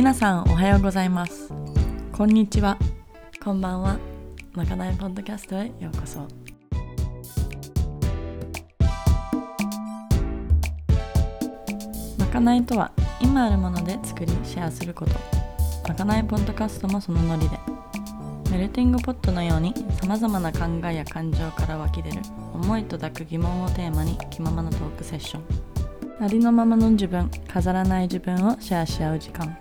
皆さんおはようございます。こんにちは。こんばんは。まかないポッドキャストへようこそ。まかないとは今あるもので作りシェアすること。まかないポッドキャストもそのノリで。メルティングポットのようにさまざまな考えや感情から湧き出る思いと抱く疑問をテーマに気ままなトークセッション。ありのままの自分飾らない自分をシェアし合う時間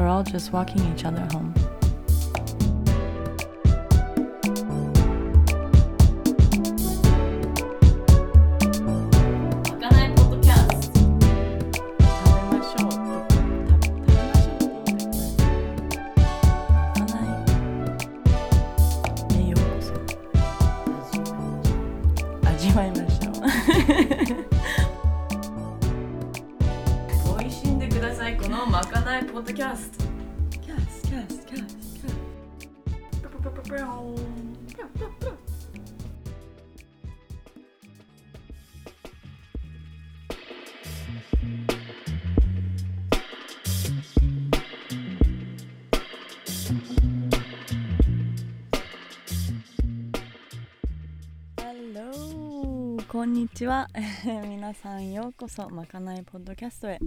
We're all just walking each other home ちは。皆さんようこそまかないポッドキャストへ。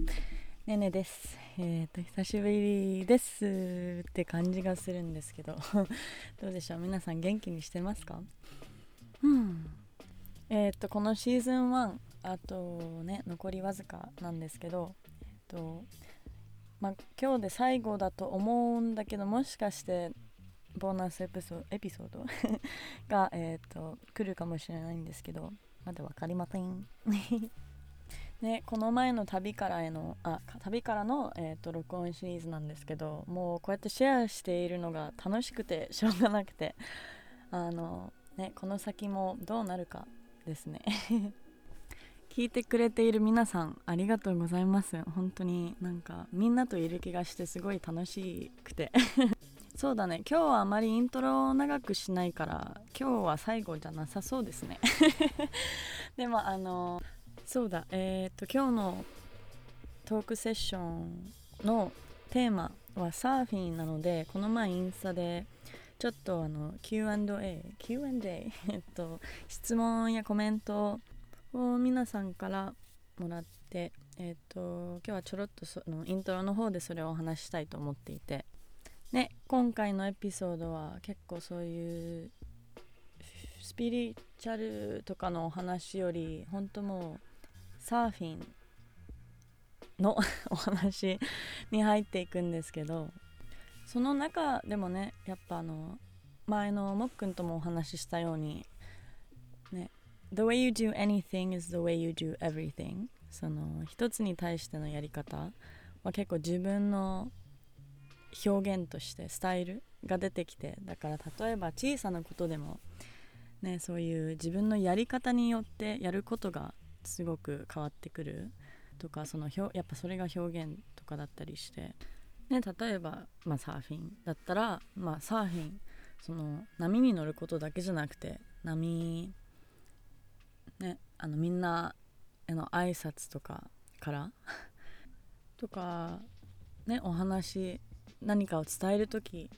ねねです。えっ、と久しぶりです。って感じがするんですけど。どうでしょう？皆さん元気にしてますか？うん。えっ、とこのシーズン1あとね残りわずかなんですけど。えっ、とまあ今日で最後だと思うんだけどもしかしてボーナスエピソエピソード？が、えー、と来るかもしれないんですけどまだ分かりません。ねこの前の旅からへのあ旅からの、えー、と録音シリーズなんですけどもうこうやってシェアしているのが楽しくて しょうがなくてあのねこの先もどうなるかですね。聞いてくれている皆さんありがとうございます。本当になんかみんなといる気がしてすごい楽しくて。そうだね。今日はあまりイントロを長くしないから今日は最後じゃなさそうですね。でもあのそうだ。えっ、と今日のトークセッションのテーマはサーフィンなのでこの前インスタでちょっとあの Q&A Q&A えっと質問やコメントを皆さんからもらってえっと今日はちょろっとそのイントロの方でそれをお話ししたいと思っていて。ね、今回のエピソードは結構そういうスピリチュアルとかのお話より本当もうサーフィンの お話に入っていくんですけどその中でもねやっぱあの前のもっくんともお話ししたようにね The way you do anything is the way you do everything その一つに対してのやり方は結構自分の表現としてスタイルが出てきてだから例えば小さなことでも、ね、そういう自分のやり方によってやることがすごく変わってくるとかその表やっぱそれが表現とかだったりして、ね、例えば、まあ、サーフィンだったら、まあ、サーフィンその波に乗ることだけじゃなくて波、ね、あのみんなへの挨拶とかからとかねお話何かを伝える時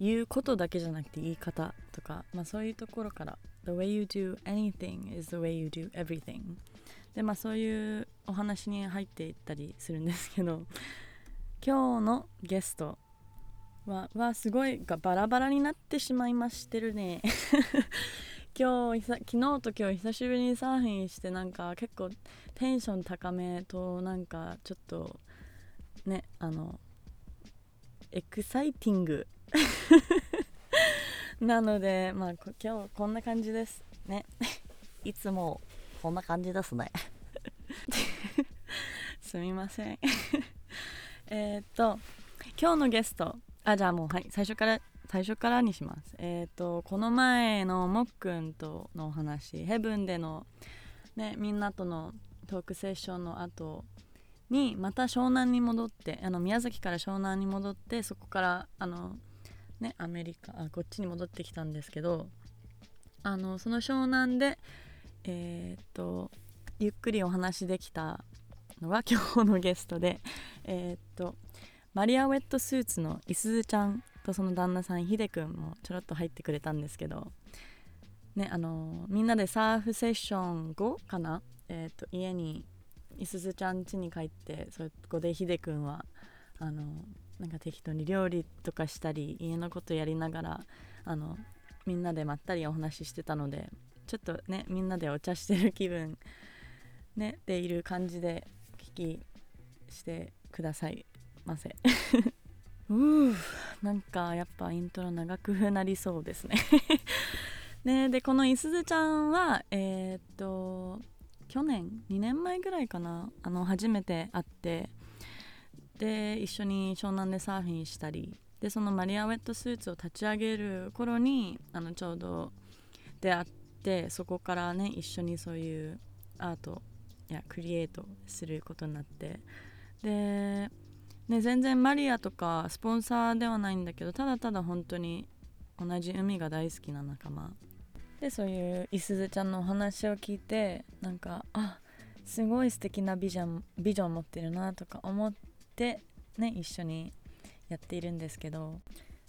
言うことだけじゃなくて言い方とか、まあ、そういうところから The way you do anything is the way you do everything でまあそういうお話に入っていったりするんですけど今日のゲストははすごいバラバラになってしまいましてるね。今日昨日と今日久しぶりにサーフィンしてなんか結構テンション高めとなんかちょっとねあのエクサイティング。なのでまあ今日こんな感じですね。いつもこんな感じですね。すみません。えっと今日のゲスト。あじゃあもうはい最初から最初からにします。えっ、とこの前のもっくんとのお話ヘブンでのねみんなとのトークセッションの後にまた湘南に戻ってあの宮崎から湘南に戻ってそこからあのねアメリカあこっちに戻ってきたんですけどあのその湘南でえーっとゆっくりお話できたのが 今日のゲストでえーっとマリア・ウェットスーツのいすずちゃんとその旦那さんひでくんもちょろっと入ってくれたんですけどねあのみんなでサーフセッション後かな、えーと、家にいすずちゃん家に帰ってそこでひでくんはあのなんか適当に料理とかしたり家のことやりながらあのみんなでまったりお話ししてたのでちょっとねみんなでお茶してる気分ねでいる感じで聞きしてくださいませ。うー。なんかやっぱイントロ長くなりそうですね。ねでこのいすずちゃんはえー、っと去年2年前ぐらいかな。あの初めて会って。で一緒に湘南でサーフィンしたり。でそのマリア・ウェットスーツを立ち上げる頃にあのちょうど出会ってそこからね一緒にそういうアートやクリエイトすることになって。で、ね、全然マリアとかスポンサーではないんだけどただただ本当に同じ海が大好きな仲間。でそういういすずちゃんのお話を聞いてなんかあすごい素敵なビジョンビジョン持ってるなとか思ってね一緒にやっているんですけど。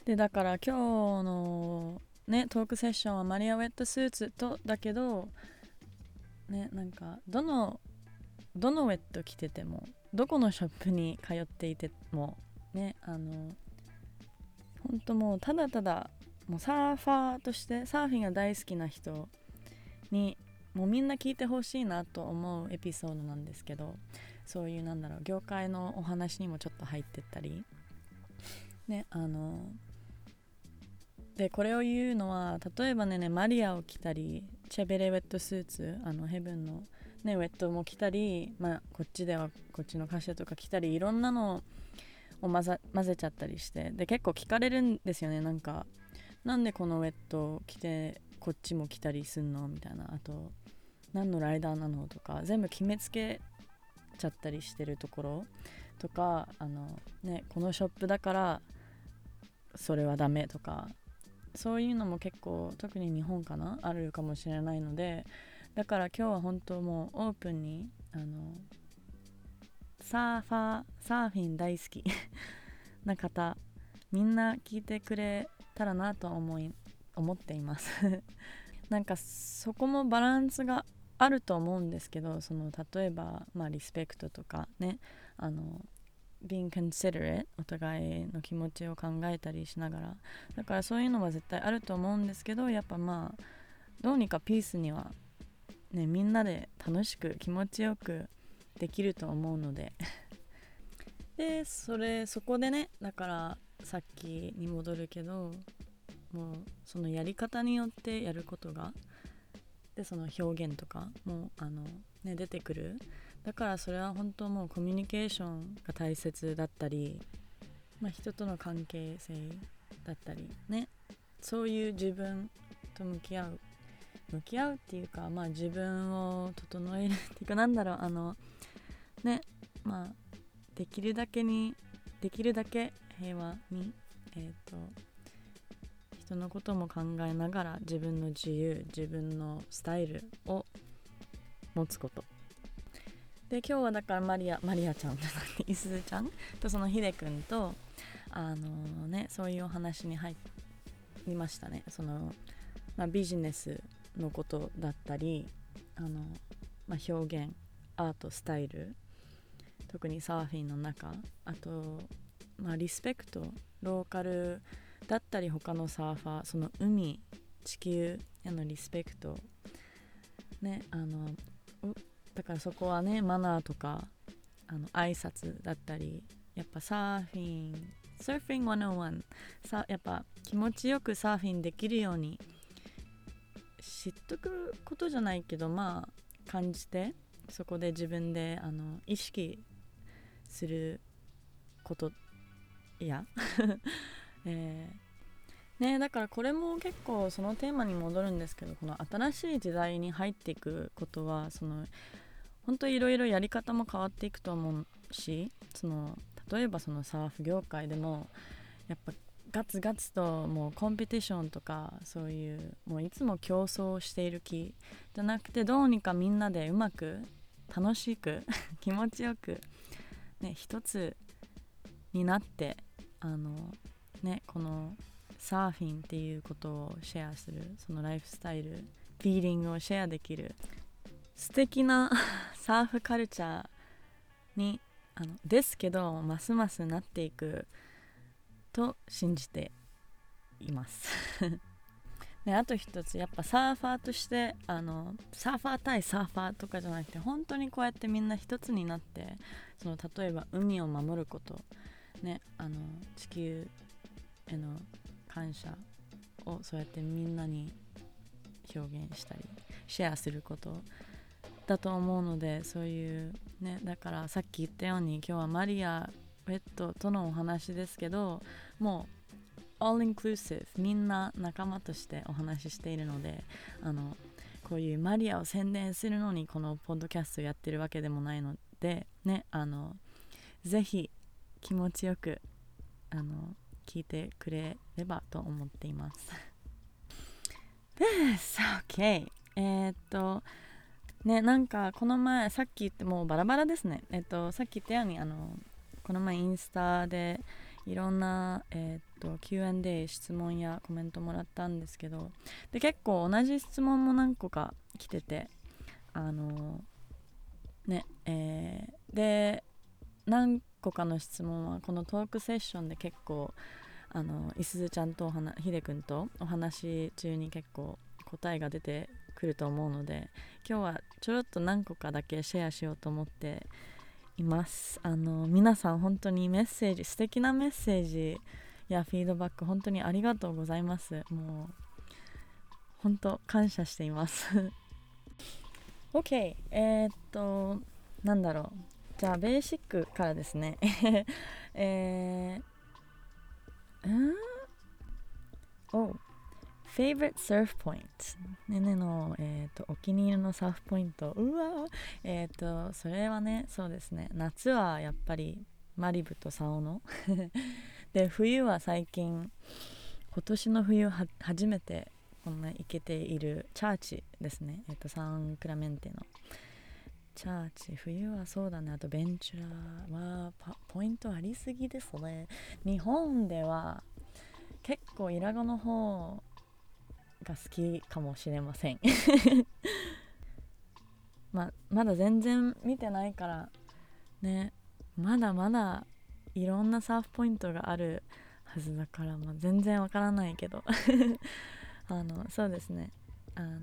でだから今日のねトークセッションはマリア・ウェットスーツとだけどねなんかどのどのウェット着ててもどこのショップに通っていてもねあの本当もうただただもうサーファーとしてサーフィンが大好きな人にもうみんな聞いてほしいなと思うエピソードなんですけどそういうなんだろう業界のお話にもちょっと入ってったり。ねあのでこれを言うのは例えばねねマリアを着たりチェベレウェットスーツあのヘブンの、ね、ウェットも着たり、まあ、こっちではこっちの歌詞とか着たりいろんなのを混ざ混ぜちゃったりしてで結構聞かれるんですよねなんか。なんでこのウェット着てこっちも着たりすんのみたいなあと何のライダーなのとか全部決めつけちゃったりしてるところとかあの、ね、このショップだからそれはダメとかそういうのも結構特に日本かなあるかもしれないのでだから今日は本当もうオープンにあのサーファーサーフィン大好きな方みんな聞いてくれたらなと思い思っています。なんかそこもバランスがあると思うんですけどその例えばまあリスペクトとかねあの being considerate お互いの気持ちを考えたりしながら。だからそういうのは絶対あると思うんですけどやっぱまあどうにかピースにはねみんなで楽しく気持ちよくできると思うので。でそれそこでねだからさっきに戻るけどもうそのやり方によってやることがでその表現とかもあの、ね、出てくる。だからそれは本当もうコミュニケーションが大切だったり、まあ、人との関係性だったりねそういう自分と向き合う。向き合うっていうかまあ自分を整えるっていうかなんだろうあのねまあできるだけにできるだけ平和にえっ、ー、と人のことも考えながら自分の自由自分のスタイルを持つこと。で今日はだからマリアマリアちゃんじゃなくていすずちゃん。とそのひでくんとあのねそういうお話に入りましたね。その、まあ、ビジネスのことだったりあの、まあ、表現アートスタイル。特にサーフィンの中。あと、まあ、リスペクトローカルだったり他のサーファーその海地球へのリスペクトねあのだからそこはねマナーとかあの挨拶だったりやっぱサーフィンサーフィン101さやっぱ気持ちよくサーフィンできるように知っとくことじゃないけどまあ感じてそこで自分であの意識することや。えー、ね、だからこれも結構そのテーマに戻るんですけどこの新しい時代に入っていくことはその本当いろいろやり方も変わっていくと思うしその例えばそのサーフ業界でもやっぱガツガツともうコンペティションとかそういうもういつも競争している気じゃなくてどうにかみんなでうまく楽しく 気持ちよくね一つになってあのねこのサーフィンっていうことをシェアするそのライフスタイルフィーリングをシェアできる素敵な サーフカルチャーにあのですけどますますなっていくと信じています。であと一つやっぱサーファーとしてあのサーファー対サーファーとかじゃなくて本当にこうやってみんな一つになってその例えば海を守ることねあの地球への感謝をそうやってみんなに表現したりシェアすることだと思うのでそういうねだからさっき言ったように今日はマリア・ウェットとのお話ですけどもう all inclusive みんな仲間としてお話ししているのであのこういうマリアを宣伝するのにこのポッドキャストやってるわけでもないのでねあのぜひ気持ちよくあの聞いてくれればと思っています。です。OK えー、っとねなんかこの前さっき言ってもうバラバラですね。えっとさっき言ったようにあのこの前インスタでいろんな、えー、っと Q&A 質問やコメントもらったんですけどで結構同じ質問も何個か来ててあのねえー、で何個かの質問はこのトークセッションで結構あのいすずちゃんとおひでくんとお話中に結構答えが出てくると思うので今日はちょろっと何個かだけシェアしようと思っています。あの皆さん本当にメッセージ素敵なメッセージやフィードバック本当にありがとうございます。もう本当感謝しています。OK えー、っとなんだろう。じゃあベーシックからですね。えー、うん。お Favorite Surf Point ねねの、えーと、お気に入りのサーフポイント。うわえっ、ー、とそれはねそうですね。夏はやっぱりマリブとサオノ で冬は最近今年の冬は初めてこんな行けているチャーチですね。え、ー、とサンクラメンテの。チャーチ冬はそうだね。あとベンチュラはポイントありすぎですね。日本では結構イラゴの方が好きかもしれません。ままだ全然見てないからね。まだまだいろんなサーフポイントがあるはずだから、まあ、全然わからないけど。あのそうですね。あの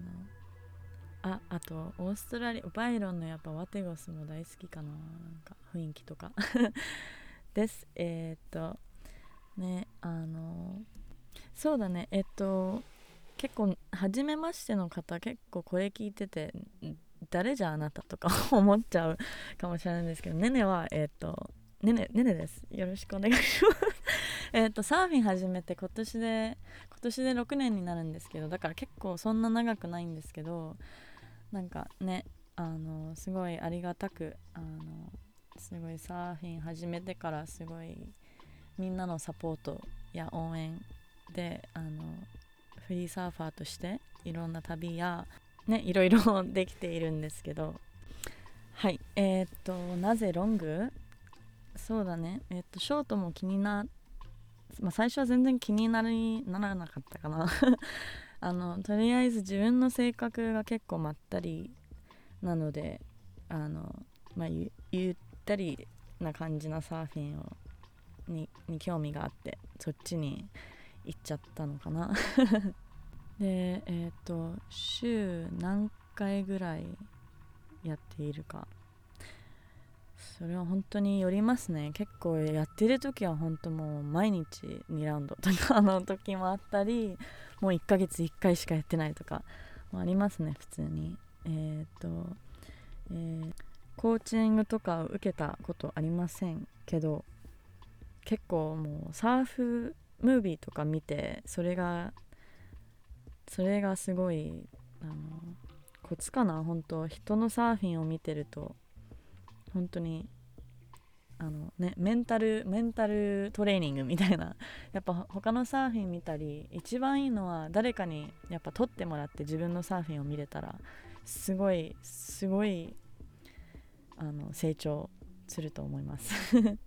ああとオーストラリアバイロンのやっぱワテゴスも大好きかな。なんか雰囲気とか。です。えー、っとねあのそうだね。えっと結構初めましての方結構これ聞いてて誰じゃあなたとか 思っちゃうかもしれないんですけどねねはえっ、とねねねねです。よろしくお願いします。えっとサーフィン始めて今年で今年で6年になるんですけどだから結構そんな長くないんですけどなんかねあのすごいありがたくあのすごいサーフィン始めてからすごいみんなのサポートや応援であのフリーサーファーとしていろんな旅やねいろいろ できているんですけどはいえー、っとなぜロング？そうだねえー、っとショートも気になまあ、最初は全然気になりならなかったかな。あのとりあえず自分の性格が結構まったりなのであの、まあ、ゆゆったりな感じなサーフィンをにに興味があってそっちに行っちゃったのかな。でえっ、ー、と週何回ぐらいやっているか。それは本当によりますね。結構やってる時は本当もう毎日2ラウンドとかの時もあったりもう1ヶ月1回しかやってないとかもありますね普通に。えっ、と、えー、コーチングとか受けたことありませんけど結構もうサーフムービーとか見てそれがそれがすごいあのコツかな本当。人のサーフィンを見てると本当にあのねメンタルメンタルトレーニングみたいな。やっぱ他のサーフィン見たり一番いいのは誰かにやっぱ撮ってもらって自分のサーフィンを見れたらすごいすごいあの成長すると思います。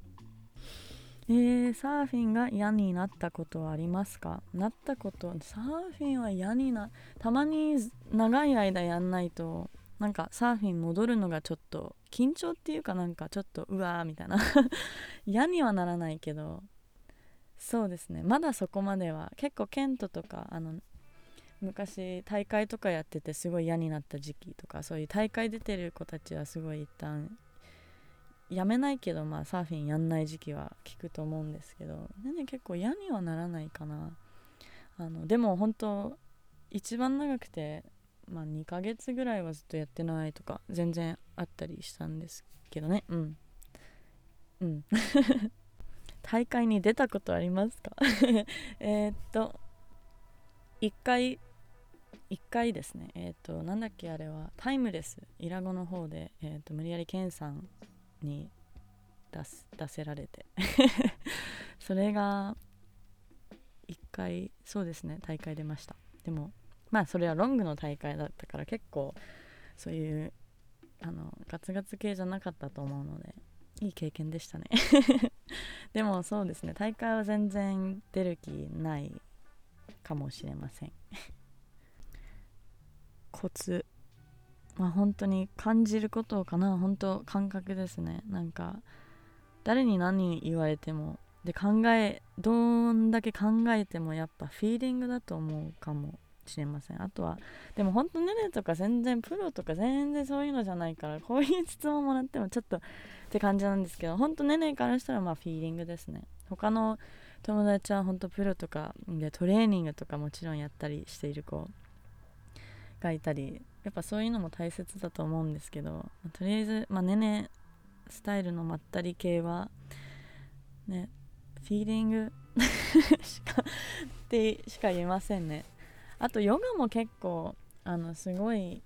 えー、サーフィンが嫌になったことはありますか？なったことサーフィンは嫌になたまに長い間やんないとなんかサーフィン戻るのがちょっと緊張っていうかなんかちょっとうわーみたいな。嫌にはならないけどそうですね。まだそこまでは結構ケントとかあの昔大会とかやっててすごい嫌になった時期とかそういう大会出てる子たちはすごい一旦やめないけどまあサーフィンやんない時期は聞くと思うんですけど全然結構嫌にはならないかな。あのでも本当一番長くてまあ2ヶ月ぐらいはずっとやってないとか全然あったりしたんですけどね。うん。うん。大会に出たことありますか？えっと1回1回ですね。えっ、となんだっけあれはタイムレスイラゴの方で、えーと、無理やりケンさんに出す出せられて。それが1回そうですね大会出ました。でもまあそれはロングの大会だったから結構そういうあのガツガツ系じゃなかったと思うのでいい経験でしたね。でもそうですね大会は全然出る気ないかもしれません。コツ。まあ本当に感じることかな。本当感覚ですね。なんか誰に何言われてもで考えどんだけ考えてもやっぱフィーリングだと思うかも。しれません。あとはでも本当ネネとか全然プロとか全然そういうのじゃないからこういう質問もらってもちょっとって感じなんですけど本当ネネからしたらまあフィーリングですね。他の友達は本当プロとかでトレーニングとかもちろんやったりしている子がいたりやっぱそういうのも大切だと思うんですけどまとりあえず、まあ、ねねスタイルのまったり系はねフィーリング しかってしか言えませんね。あとヨガも結構あのすごい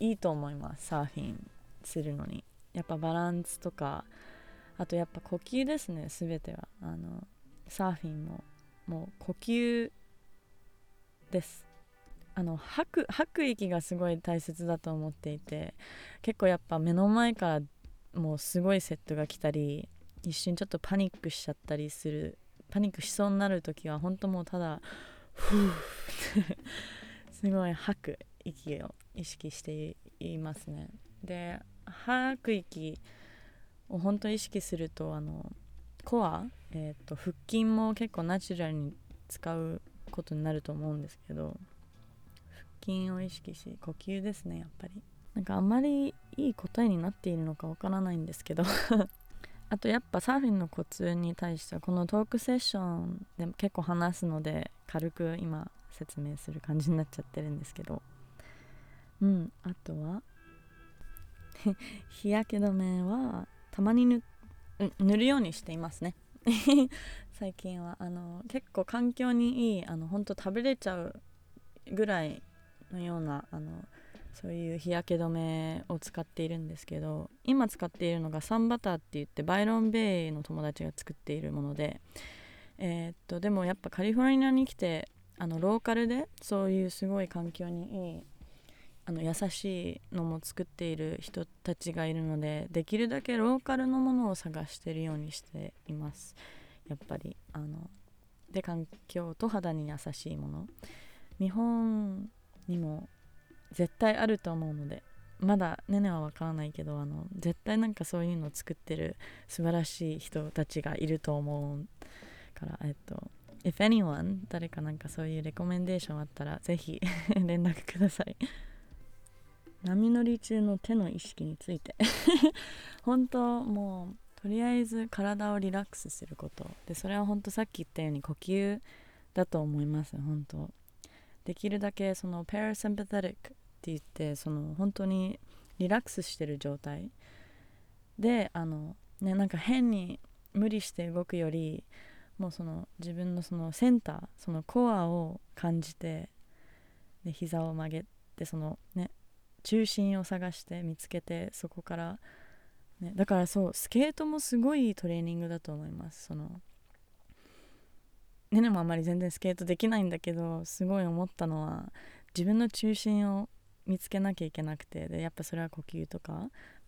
いいと思いますサーフィンするのに。やっぱバランスとかあとやっぱ呼吸ですね全ては。あのサーフィンももう呼吸です。あの吐く吐く息がすごい大切だと思っていて結構やっぱ目の前からもうすごいセットが来たり一瞬ちょっとパニックしちゃったりするパニックしそうになる時は本当もうただ すごい吐く息を意識していますね。で吐く息を本当意識するとあのコア、えーと、腹筋も結構ナチュラルに使うことになると思うんですけど腹筋を意識し呼吸ですねやっぱり。なんかあんまりいい答えになっているのかわからないんですけど。あとやっぱサーフィンのコツに対してはこのトークセッションでも結構話すので軽く今説明する感じになっちゃってるんですけど。うんあとは？日焼け止めはたまに塗塗るようにしていますね。最近はあの結構環境にいいあの本当食べれちゃうぐらいのようなあのそういう日焼け止めを使っているんですけど今使っているのがサンバターって言ってバイロン・ベイの友達が作っているものでえー、っとでもやっぱカリフォルニアに来てあのローカルでそういうすごい環境にいいあの優しいのも作っている人たちがいるのでできるだけローカルのものを探してるようにしています。やっぱりあので環境と肌に優しいもの。日本にも絶対あると思うのでまだねねは分からないけどあの絶対なんかそういうのを作ってる素晴らしい人たちがいると思うからえっと If anyone 誰かなんかそういうレコメンデーションあったらぜひ 連絡ください。波乗り中の手の意識について。本当もうとりあえず体をリラックスすること。でそれは本当さっき言ったように呼吸だと思います本当。できるだけその parasympathetic って言ってその本当にリラックスしてる状態。であのねなんか変に無理して動くよりもうその自分のそのセンターそのコアを感じてで膝を曲げてそのね中心を探して見つけてそこから、ね、だからそうスケートもすごいトレーニングだと思います。そのねねもあんまり全然スケートできないんだけどすごい思ったのは自分の中心を見つけなきゃいけなくてでやっぱそれは呼吸とか、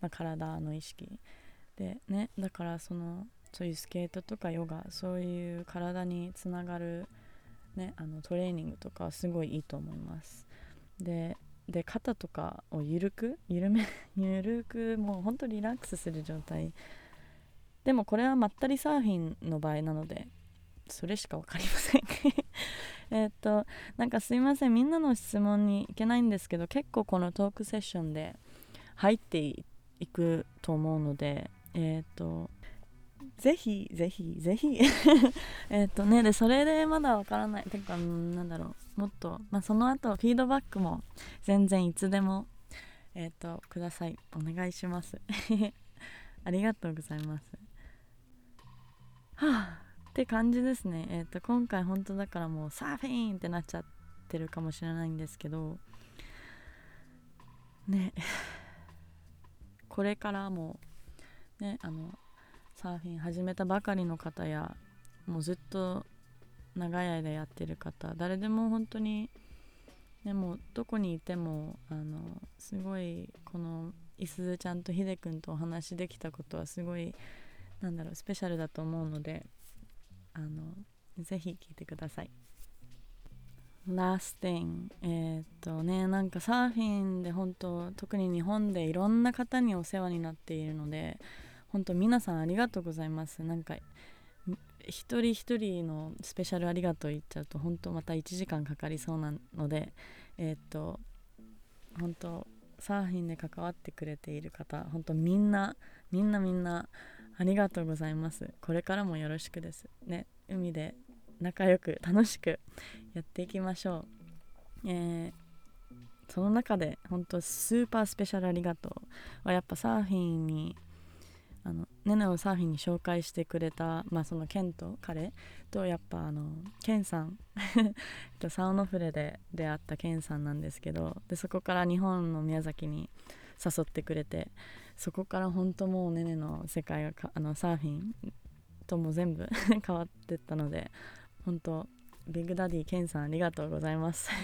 まあ、体の意識。でねだからそのそういうスケートとかヨガそういう体につながる、ね、あのトレーニングとかすごいいいと思います。でで肩とかを緩く緩め 緩くもうほんとリラックスする状態。でもこれはまったりサーフィンの場合なのでそれしか分かりません。えっとなんかすいません。みんなの質問に行けないんですけど結構このトークセッションで入っていくと思うのでえっ、とぜひぜひぜひ。えっと ねでそれでまだわからない。てかなんだろう。もっと、まあ、その後フィードバックも全然いつでもえっ、とください。お願いします。ありがとうございます。はあ。って感じですね。えっ、と今回本当だからもうサーフィンってなっちゃってるかもしれないんですけどね。これからもねあのサーフィン始めたばかりの方やもうずっと長い間やってる方誰でも本当にでもどこにいてもあのすごいこのいすずちゃんとひでくんとお話できたことはすごいなんだろうスペシャルだと思うのであのぜひ聞いてください。Last thing えー、っとねなんかサーフィンで本当特に日本でいろんな方にお世話になっているので本当皆さんありがとうございますなんか一人一人のスペシャルありがとう言っちゃうと本当また1時間かかりそうなのでえー、っと本当サーフィンで関わってくれている方本当みんなみんなみんなありがとうございます。これからもよろしくです。ね海で仲良く楽しくやっていきましょう、えー、その中で本当スーパースペシャルありがとうはやっぱサーフィンにあのネネをサーフィンに紹介してくれた、まあ、そのケンと彼とやっぱあのケンさん。サウノフレで出会ったケンさんなんですけどでそこから日本の宮崎に誘ってくれてそこから本当もうネネの世界があのサーフィンとも全部 変わってったので本当ビッグダディケンさんありがとうございます。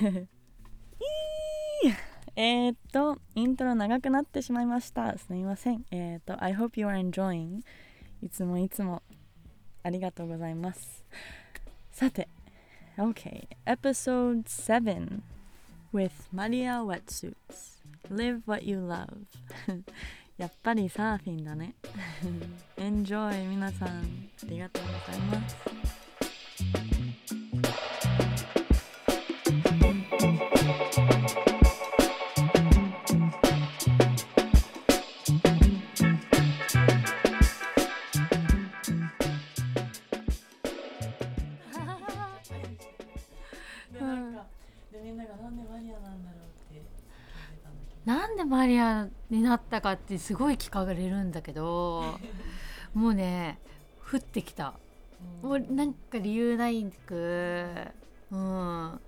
えー、っとイントロ長くなってしまいました。すみません。えー、っと I hope you are enjoying いつもいつもありがとうございます。さて OK Episode 7 with Maria Wetsuits Live what you love やっぱりサーフィンだね。Enjoy 皆さん。ありがとうございますマリアになったかってすごい聞かれるんだけどもうね降ってきた、うん、もうなんか理由ないく。うん。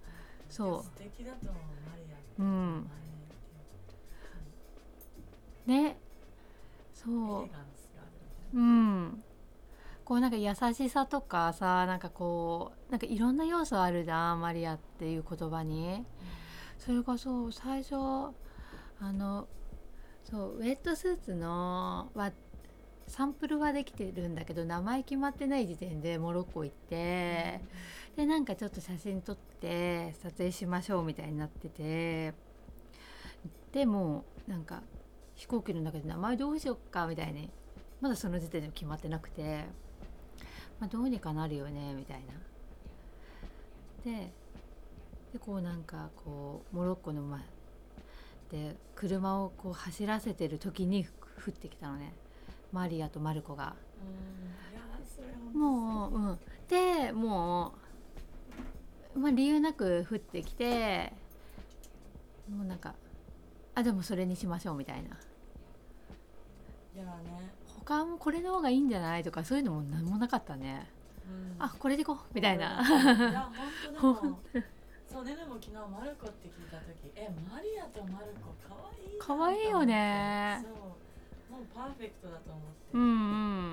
そう。素敵だと思うマリア。うん。ね。そう。うん。こうなんか優しさとかさなんかこうなんかいろんな要素あるじゃんマリアっていう言葉に、うん、それがそう最初あのそうウェットスーツのはサンプルはできてるんだけど名前決まってない時点でモロッコ行って、うん、でなんかちょっと写真撮って撮影しましょうみたいになっててでもなんか飛行機の中で名前どうしよっかみたいにまだその時点で決まってなくて、まあ、どうにかなるよねみたいな。ででこうなんかこうモロッコの、まで車をこう走らせてる時に降ってきたのねマリアとマルコが。もう、うん、でもう、まあ、理由なく降ってきてもうなんかあでもそれにしましょうみたいな。いやね他もこれの方がいいんじゃないとかそういうのも何もなかったね。うん、あこれでいこうみたいな。いや本当でも そうねでも昨日マルコって聞いた時えマリアとマルコかわいいかわいいよね。そうもうパーフェクトだと思って。うんう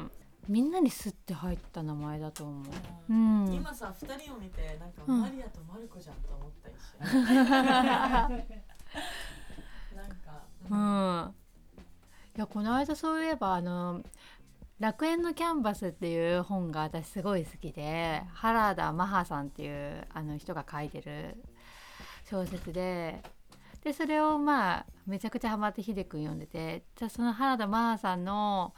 ん。みんなにスッて入った名前だと思う、うん、うん、今さ二人を見てなんかマリアとマルコじゃんと思った一瞬、なんかうん、うん、いやこの間そういえばあの楽園のキャンバス」っていう本が私すごい好きで原田マハさんっていうあの人が書いてる小説ででそれをまあめちゃくちゃハマってひでくん読んでてじゃあその原田マハさんの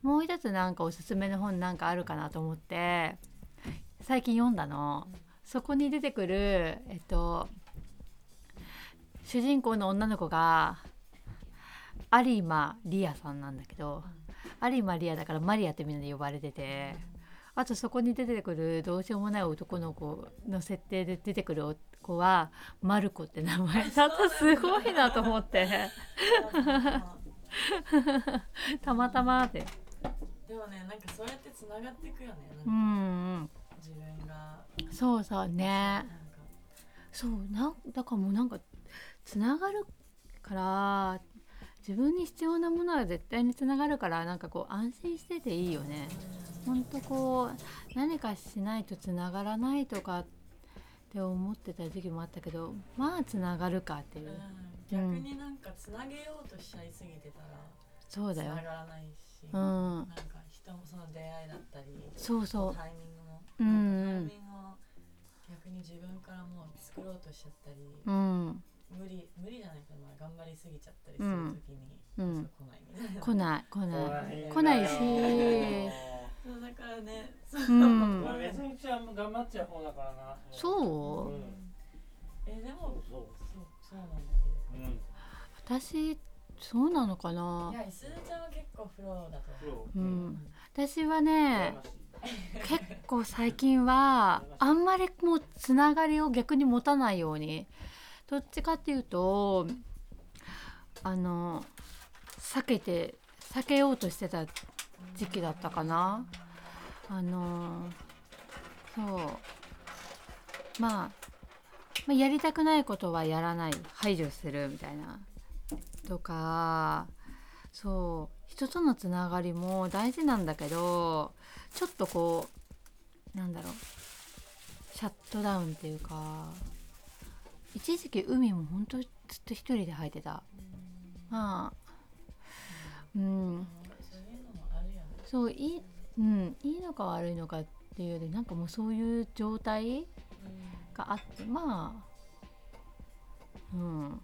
もう一つなんかおすすめの本なんかあるかなと思って最近読んだの。そこに出てくるえっと主人公の女の子が有馬リアさんなんだけど、有馬リアだからマリアってみんなで呼ばれててあとそこに出てくるどうしようもない男の子の設定で出てくる子はマルコって名前だったすごいなと思って。たまたまってでもねなんかそうやってつながっていくよね。うなん。自分が。そうそうね。そうなんだからもうなんかつながるから自分に必要なものは絶対につながるからなんかこう安心してていいよね。ほんとこう何かしないとつながらないとかって思ってた時期もあったけどまあつながるかっていう。うん。逆になんかつなげようとしちゃいすぎてたらそうだよ。つな。がらないし、うん。なんか人もその出会いだったりそうそう。タイミングも、うんタイミングを逆に自分からもう作ろうとしちゃったり、うん。無理無理じゃないけど、まあ、頑張りすぎちゃったりするときに、うん。来ないみたいな。来ない来ない。い来ないし。そうだからね、そうめちゃくちゃ頑張っちゃう方だからな。そう？うん。えでもそうそう。そうなんだうん。私そうなのかけど。な？いや、いすずちゃんは結構フローだとう。ん。私は羨ね結構最近はあんまりもうつながりを逆に持たないように。どっちかっていうとあの避けて避けようとしてた時期だったかな。あのそう。まあ、まあ、やりたくないことはやらない。排除するみたいな。とかそう。人とのつながりも大事なんだけどちょっとこうなんだろう。シャットダウンっていうか一時期海も本当ずっと一人で入ってた。まあうん。そういいい,、うん、いいのか悪いのかっていうよりなんかもうそういう状態があってまあうん。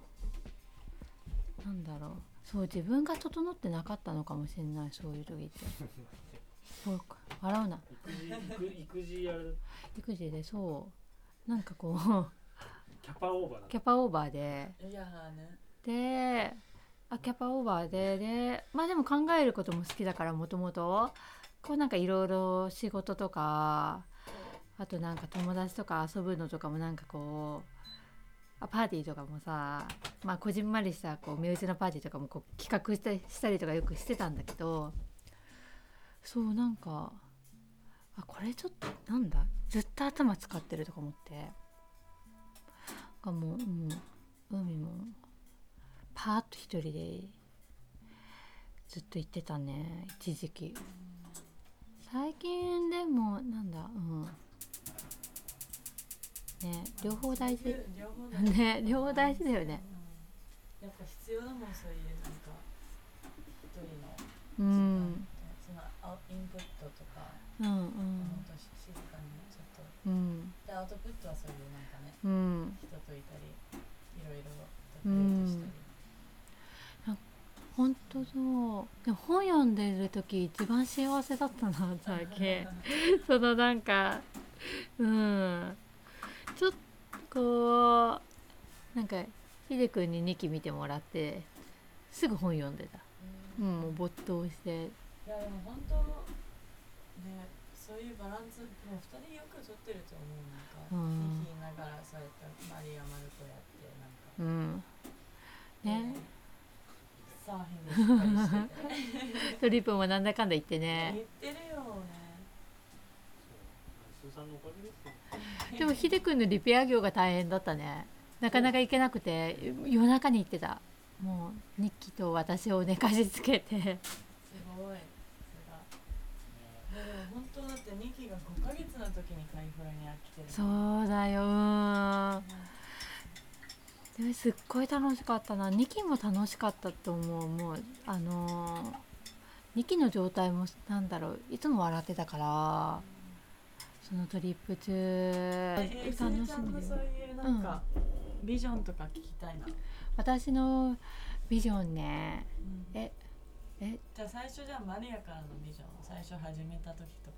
なんだろう。そう自分が整ってなかったのかもしれないそういう時って。そうか笑うな。育児育育児やる。育児でそうなんかこうキャパオーバー。だ。キャパオーバーで。いやーね。であキャパオーバーででまあでも考えることも好きだからもともと。こうなんかいろいろ仕事とかあとなんか友達とか遊ぶのとかもなんかこうあパーティーとかもさまあこじんまりしたこう身内のパーティーとかもこう企画したりしたりとかよくしてたんだけどそうなんかあこれちょっとなんだずっと頭使ってるとか思って。なんかもう、うん、海もパーッと一人でずっと行ってたね一時期。最近でもなんだうん。ね両方大事。両方だね。ね両方大事だよね。うん。やっぱ必要だもん、そういうなんか一人の。うん。そのアウインプットとか、うんほん。と静かにちょっと。うん。うんでアウトプットはそういうなんかねうん。人といたりいろいろとクリエイトしたり、本当そう。でも本読んでる時一番幸せだったな最近。そのなんかうん。ちょっとこうなんかひでくんに2期見てもらってすぐ本読んでた、ううんん、もう没頭して。いやでも本当ねそういうバランスもう二人よく撮ってると思う。なんか、うん。聞きながらそうやってマリア・マルコやってなんか。うん。ね。サーフィンでしっかりして。てトリップもなんだかんだ言ってね。言ってるよね。でもひでくんのリペア業が大変だったね。なかなか行けなくて夜中に行ってた。もう日記と私を寝かしつけて。すごい。本当だってニキが5ヶ月の時にカリフォルニア来てる。そうだよ。うんでもすっごい楽しかったな。2期も楽しかったと思う。もうあのー2期の状態もなんだろう。いつも笑ってたからそのトリップ中。え楽し楽しみみそういうなんか、ビジョンとか聞きたいな、私のビジョンね。ええ？じゃあ最初じゃあマリアからのビジョン最初始めた時とか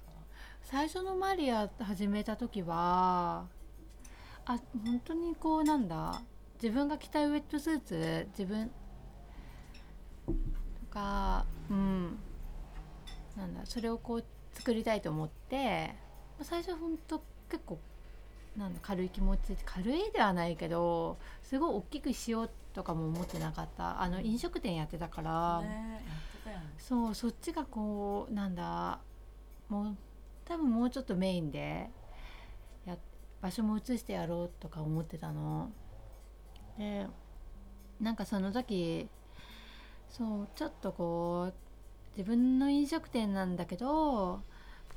最初のマリア始めた時はあ本当にこうなんだ自分が着たいウェットスーツ自分とかうんなんだそれをこう作りたいと思って最初本当結構なんだ軽い気持ち軽いではないけどすごい大きくしようとかも思ってなかったあの飲食店やってたから。ねそうそっちがこうなんだもう多分もうちょっとメインでや場所も移してやろうとか思ってたの。でなんかその時そうちょっとこう自分の飲食店なんだけど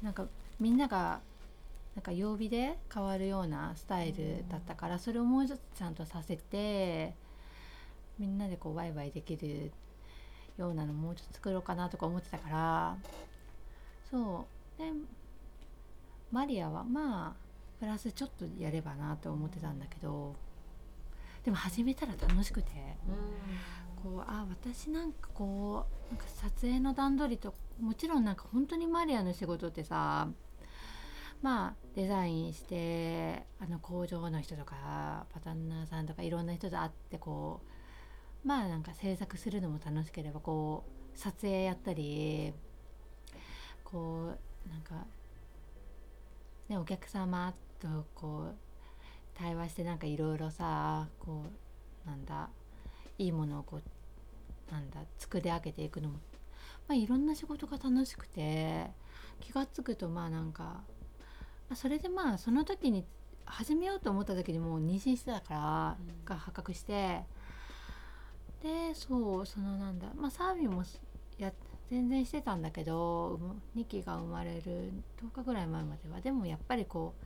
なんかみんながなんか曜日で変わるようなスタイルだったからそれをもうちょっとちゃんとさせてみんなでこうワイワイできるようなのもうちょっと作ろうかなとか思ってたからそうでマリアはまあプラスちょっとやればなと思ってたんだけどでも始めたら楽しくて。こうあ私なんかこうなんか撮影の段取りともちろんなんか本当にマリアの仕事ってさまあデザインしてあの工場の人とかパタンナーさんとかいろんな人と会ってこうまあなんか制作するのも楽しければこう撮影やったりこうなんかねお客様とこう対話してなんかいろいろさこうなんだいいものをこうなんだ作り上げていくのも、まあ、いろんな仕事が楽しくて気が付くとまあなんか、まあ、それでまあその時に始めようと思った時にもう妊娠してたから、うん。が発覚してでそうそのなんだまあサーフィンもや全然してたんだけど2期が生まれる10日ぐらい前まではでもやっぱりこう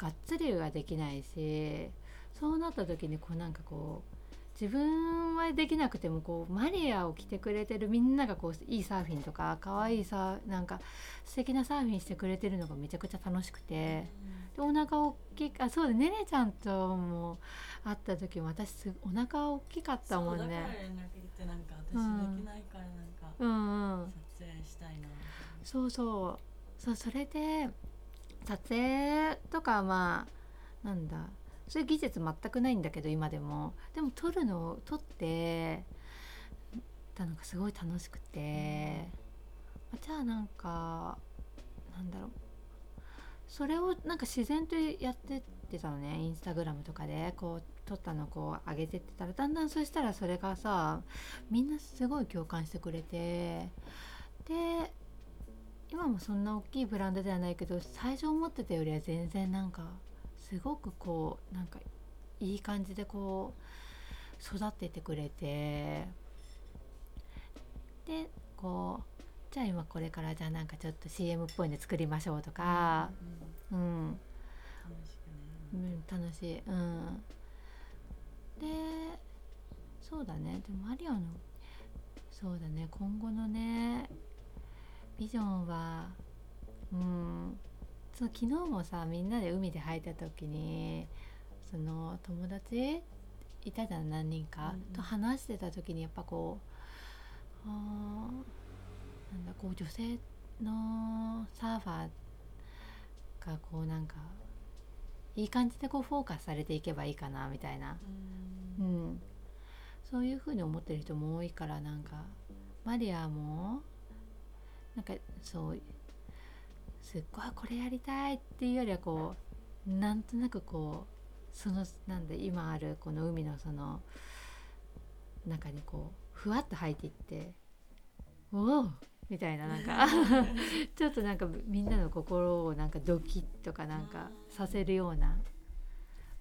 がっつりはできないしそうなった時にこうなんかこう自分はできなくてもこうマリアを着てくれてるみんながこういいサーフィンとか可愛いさなんか素敵なサーフィンしてくれてるのがめちゃくちゃ楽しくて。でお腹大きいあそうだねねちゃんとも会った時も私すお腹大きかったもんそうだからね。連絡来てなんか私うんできないからなんかうんうん、撮影したいなそうそうそうそれで撮影とかまあなんだそういう技術全くないんだけど今でも。でも撮るのを撮ってたのがすごい楽しくて、あじゃあなんかなんだろう。それをなんか自然とやってってたのねインスタグラムとかで。こう撮ったのこう上げてってたらだんだんそしたらそれがさみんなすごい共感してくれてで今もそんな大きいブランドではないけど最初思ってたよりは全然なんかすごくこうなんかいい感じでこう育っててくれてでこうじゃあ今これからじゃあなんかちょっと CM っぽいの作りましょうとか、うんうん、楽しくうねん、楽しい。うん、でそうだね。でもマリオのそうだね。今後のねビジョンはうんそう昨日もさみんなで海で入った時にその友達いたじゃん何人か、うん。うんと話してた時にやっぱこうあーなんだこう女性のサーファーがこうなんかいい感じでこうフォーカスされていけばいいかなみたいな、ううんん、そういうふうに思ってる人も多いからなんかマリアもなんかそうすっごいこれやりたいっていうよりはこうなんとなくこうそのなんで今あるこの海のその中にこうふわっと入っていって「おお!」みたいななんか ちょっとなんかみんなの心をなんかドキッとかなんかさせるような、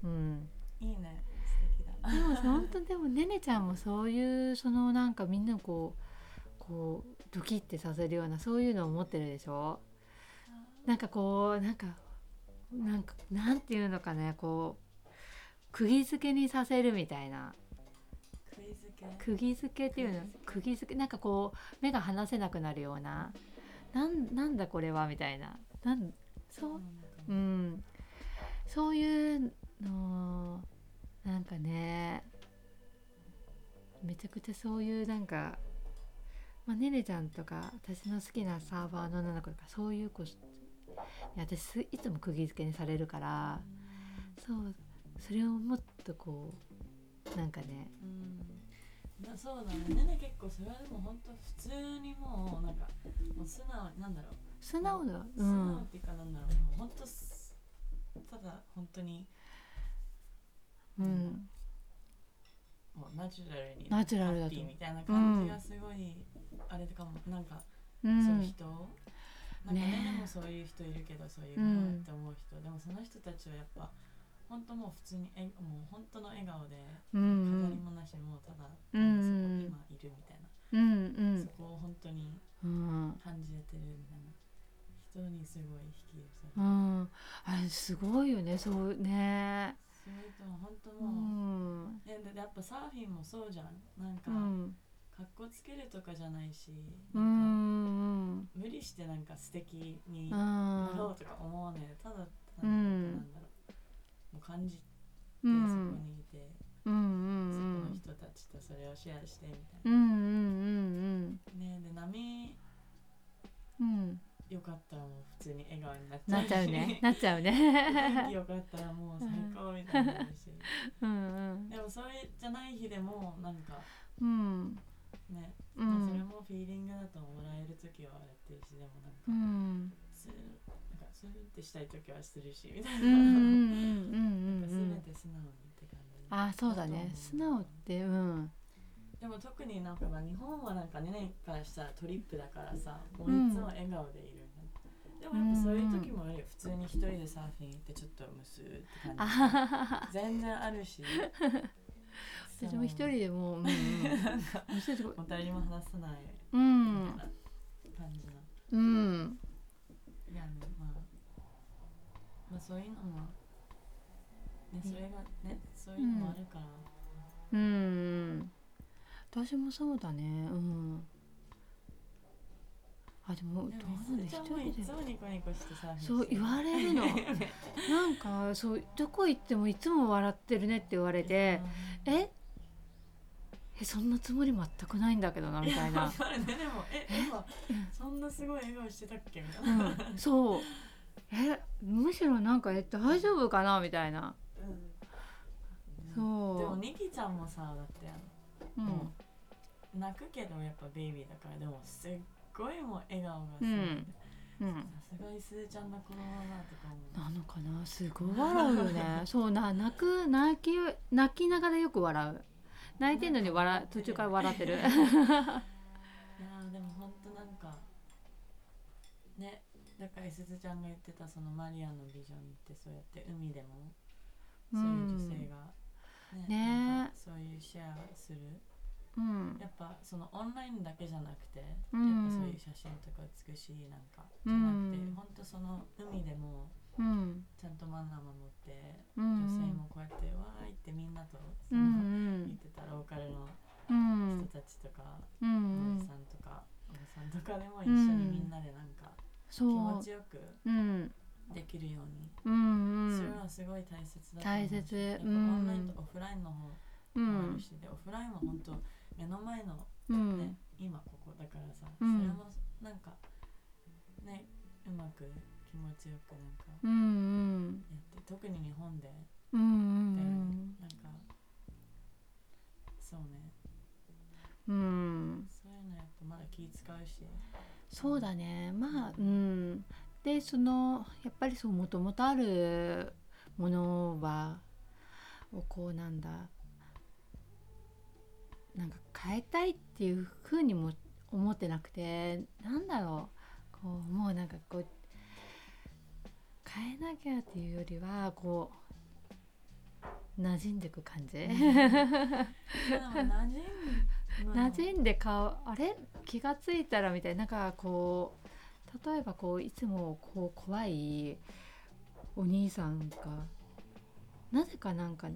うん、いいね素敵だでも本当でもねねちゃんもそういうそのなんかみんなをこうこうドキッてさせるようなそういうのを持ってるでしょ？なんかこうなんかなんかなんていうのかねこう釘付けにさせるみたいな。釘付け？っていうの？釘付け。なんかこう目が離せなくなるような。なんなんだこれはみたいな。なんそう？うな、ん。そういうのなんかねめちゃくちゃそういうなんか、まあ、ねねちゃんとか私の好きなサーバーの女の子とかそういう子いや私すいつも釘付けにされるからそうそれをもっとこうなんかねうん。だそうだねね。ね結構それはでも本当普通にもうなんかもう素直になんだろう。素直だ。う素直んっていうかなんだろう。もう本当すただ本当にうん。もうナチュラルにナチュラルだとみたいな感じがすごい、あれかもなんか、うそういうん人？なんかね。ねでもそういう人いるけどそういうかなって思う人、でもその人たちはやっぱ本当もう普通にえもう本当の笑顔でうん飾りもなしもうただ、うんそこ今いるみたいな、うんうん。そこを本当にうん。感じれてるみたいな。人にすごい引き寄せる、うん。あれすごいよねそうね。それと本当う。もう、ん。ね、でやっぱサーフィンもそうじゃん。なんか、うんかっこつけるとかじゃないしうなんかん無理してなんか素敵にうなろんうとか思わねえただただうんなんだろう。もう感じてうそこんにいて、うん。うそこのん人たちとそれをシェアしてみたいうんうんうんな、ねで波うん。よかったらもう普通に笑顔になっちゃうなっちゃうね。なっちゃう天気ねよかったらもう最高みたいになるし、うんうん。でもそれじゃない日でもなんかうんね、うまあ、それんもフィーリングだともらえる時はやってるしでもなんか、うん。スーなんかスーってしたい時はするしみたいうんうんな,、全て素直にって感じあそうだね。素直ってうん。でも特になんかまあ日本はなんか2年からしたらトリップだからさもういつも笑顔でいるみたいな、でもやっぱそういう時もあるよ。普通に一人でサーフィン行ってちょっとムスって感あじ全然あるし私も一人でもううんもう誰にも話さないうんみたいな感じな、うんいやねまあまあそういうのもねそれがねそういうのもあるから、うんうん私もそうだねうんあでもどうなんだちゃんもい一人でニコニコしてサーフィンしてそう言われるのなんかそうどこ行ってもいつも笑ってるねって言われてええそんなつもり全くないんだけどなみたいな。わかるねでもえ今そんなすごい笑顔してたっけみたいな、うん、そう。えむしろなんかえ大丈夫かなみたいな。うん。そう。でもニキちゃんもさだってうん。もう泣くけどやっぱベイビーだからでもすっごいもう笑顔がすごい、うん。うん。さすがにすーちゃんの子供だなとかなのかな？すごい笑うよね。そうな泣く泣き泣きながらよく笑う泣いてんのに笑途中から笑ってる。いやーでもほんとなんかねだからすずちゃんが言ってたそのマリアのビジョンってそうやって海でもそういう女性がねねなんかそういうシェアする。うん。やっぱそのオンラインだけじゃなくて、うん。やっぱそういう写真とか美しいなんかじゃなくて、うん。ほんとその海でもうん。ちゃんとマナー守って、うん女性もこうやってわーいってみんなとそうんの、うん。見てたローカルのうん人たちとか、うおん。じさんとかおばさんとかでも一緒にみんなでなんか気持ちよくう。んできるように、それんはすごい大切だと思うし大切。やっぱオうん。ンラインとオフラインの方うもあるん。し、でオフラインは本当目の前のうね、ん今ここだからさ、うん。それもなんかねうまく気持ちよくなんかうんうん。やって特に日本で。うんうんだよね、うん。なんかそうね。うん。そういうのやっぱまだ気使うし。そうだね。まあうん。でそのやっぱりそうもともとあるものはをこうなんだ。なんか変えたいっていうふうにも思ってなくてなんだろう。こうもうなんかこう変えなきゃっていうよりはこう馴染んでいく感じ。でも馴染ん。馴染んで顔あれ？気がついたらみたいななんかこう例えばこういつもこう怖いお兄さんがなぜかなんか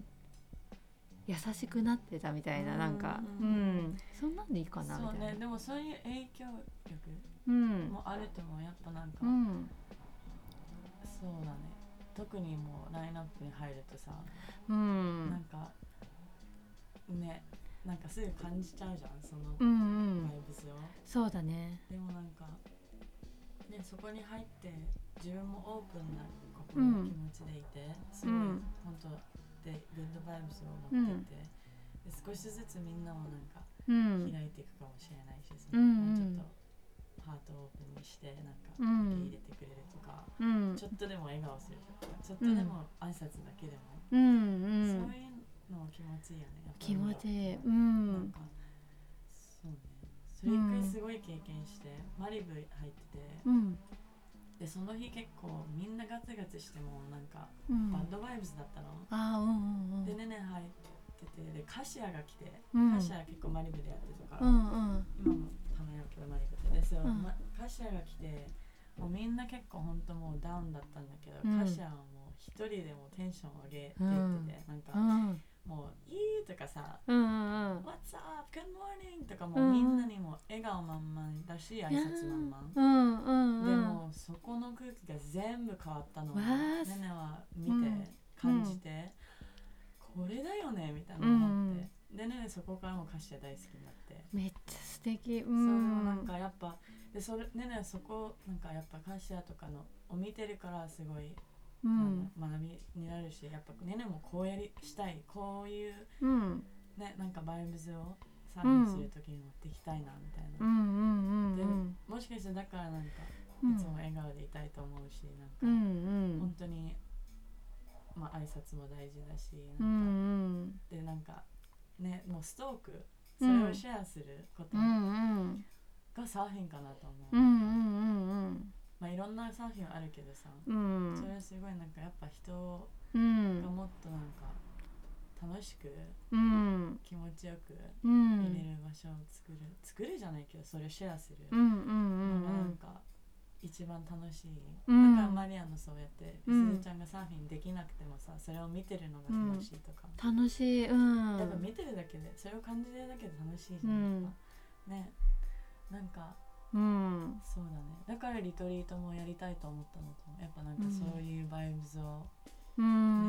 優しくなってたみたいななんかううん。んそんなんでいいかなみたいな。ね。でもそういう影響力うん。もあるともやっぱなんか、うんそうだね。特にもうラインナップに入るとさ、うん。なんかねなんかすぐ感じちゃうじゃんそのうんうん。バイブスを、そうだね。でもなんかねそこに入って自分もオープンな心の気持ちでいて、すごい、うん。本当でグッドバイブスを持ってて、で少しずつみんなもなんかうん。開いていくかもしれないし、そうんうん。のもうちょっとハートをオープンにしてなんかうん。受け入れてくれるとか、うん。ちょっとでも笑顔するとかちょっとでも挨拶だけでも、うんうん。そういうの気持ちいいよね気持ちいい。なうん。んかそうね。それ一回すごい経験して、マリブ入っててうん。でその日結構みんなガツガツしてもなんかうん。バッドバイブスだったの、あーうんうんうん。でねね入っててでカシアが来て、うん。カシア結構マリブでやってたから、うんうん。今もたまにやるけどマリブででそう、うん。ま、カシアが来てもうみんな結構ほんともうダウンだったんだけど、うん。カシアはもう一人でもテンション上げてってて、なんか、うん。もう「いい」とかさうんうん「What's up? Good morning」とかもうみんなにも笑顔満々だし挨拶満々。うんうんうん。でもそこの空気が全部変わったの。をわあねねは見て、うん。感じて、これだよねみたいな思って、でねねそこからもカシア大好きになって、めっちゃ素敵。うそうんなんかやっぱでそれねねそこなんかやっぱカシアとかのを見てるからすごい、うなん学びになるしやっぱねねもこうやりしたいこういううん。ねなんかバイブズをサービスする時に持っていきたいなみたいな、うんうんうんでうん。もしかしてだからなんかうん。いつも笑顔でいたいと思うしなんか、うんうん。本当にまあ挨拶も大事だしうなんか、ん。でなんかねもうストークそれをシェアすることうんうん。がサーフィンかなと思う、うんうんまあいろんなサーフィンあるけどさ、うん。それはすごいなんかやっぱ人うん。がもっとなんか楽しくうん。気持ちよくうん。入れる場所を作る、作るじゃないけどそれをシェアする。うんうんのがうん。なんか一番楽しい、うん。だからマリアのそうやってうすんずちゃんがサーフィンできなくてもさそれを見てるのが楽しいとか、楽しい。うん。やっぱ見てるだけでそれを感じてるだけで楽しいじゃうん。ん、やっぱね。なんかうん。そうだね。だからリトリートもやりたいと思ったのとやっぱなんかそういうバイブズを、うね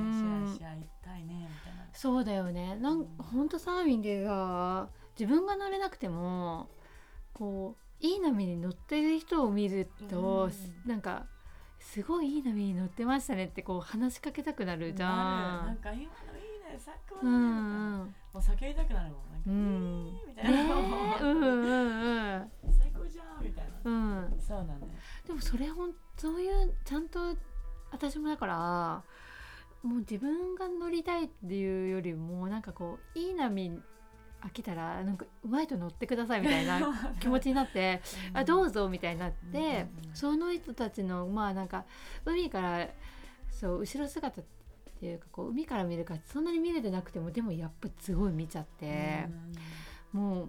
んシェアし合いたいねみたいな。そうだよね。なんほんとサーフィンでさ自分が乗れなくてもこういい波に乗ってる人を見ると、うん。なんかすごいいい波に乗ってましたねってこう話しかけたくなるじゃん。なんか今のいいね。最高うん。うんもう叫びたくなるもん。なんか、うんみたいねな、うんうんうん。最高じゃんみたいな、うん。そうだね。でもそれほんそういうちゃんと私もだからもう自分が乗りたいっていうよりもなんかこういい波飽きたらなんかうまいと乗ってくださいみたいな 気持ちになってあどうぞみたいになって、うんうんうん。その人たちのまあなんか海からそう後ろ姿っていうかこう海から見るからそんなに見れてなくてもでもやっぱすごい見ちゃってう、んも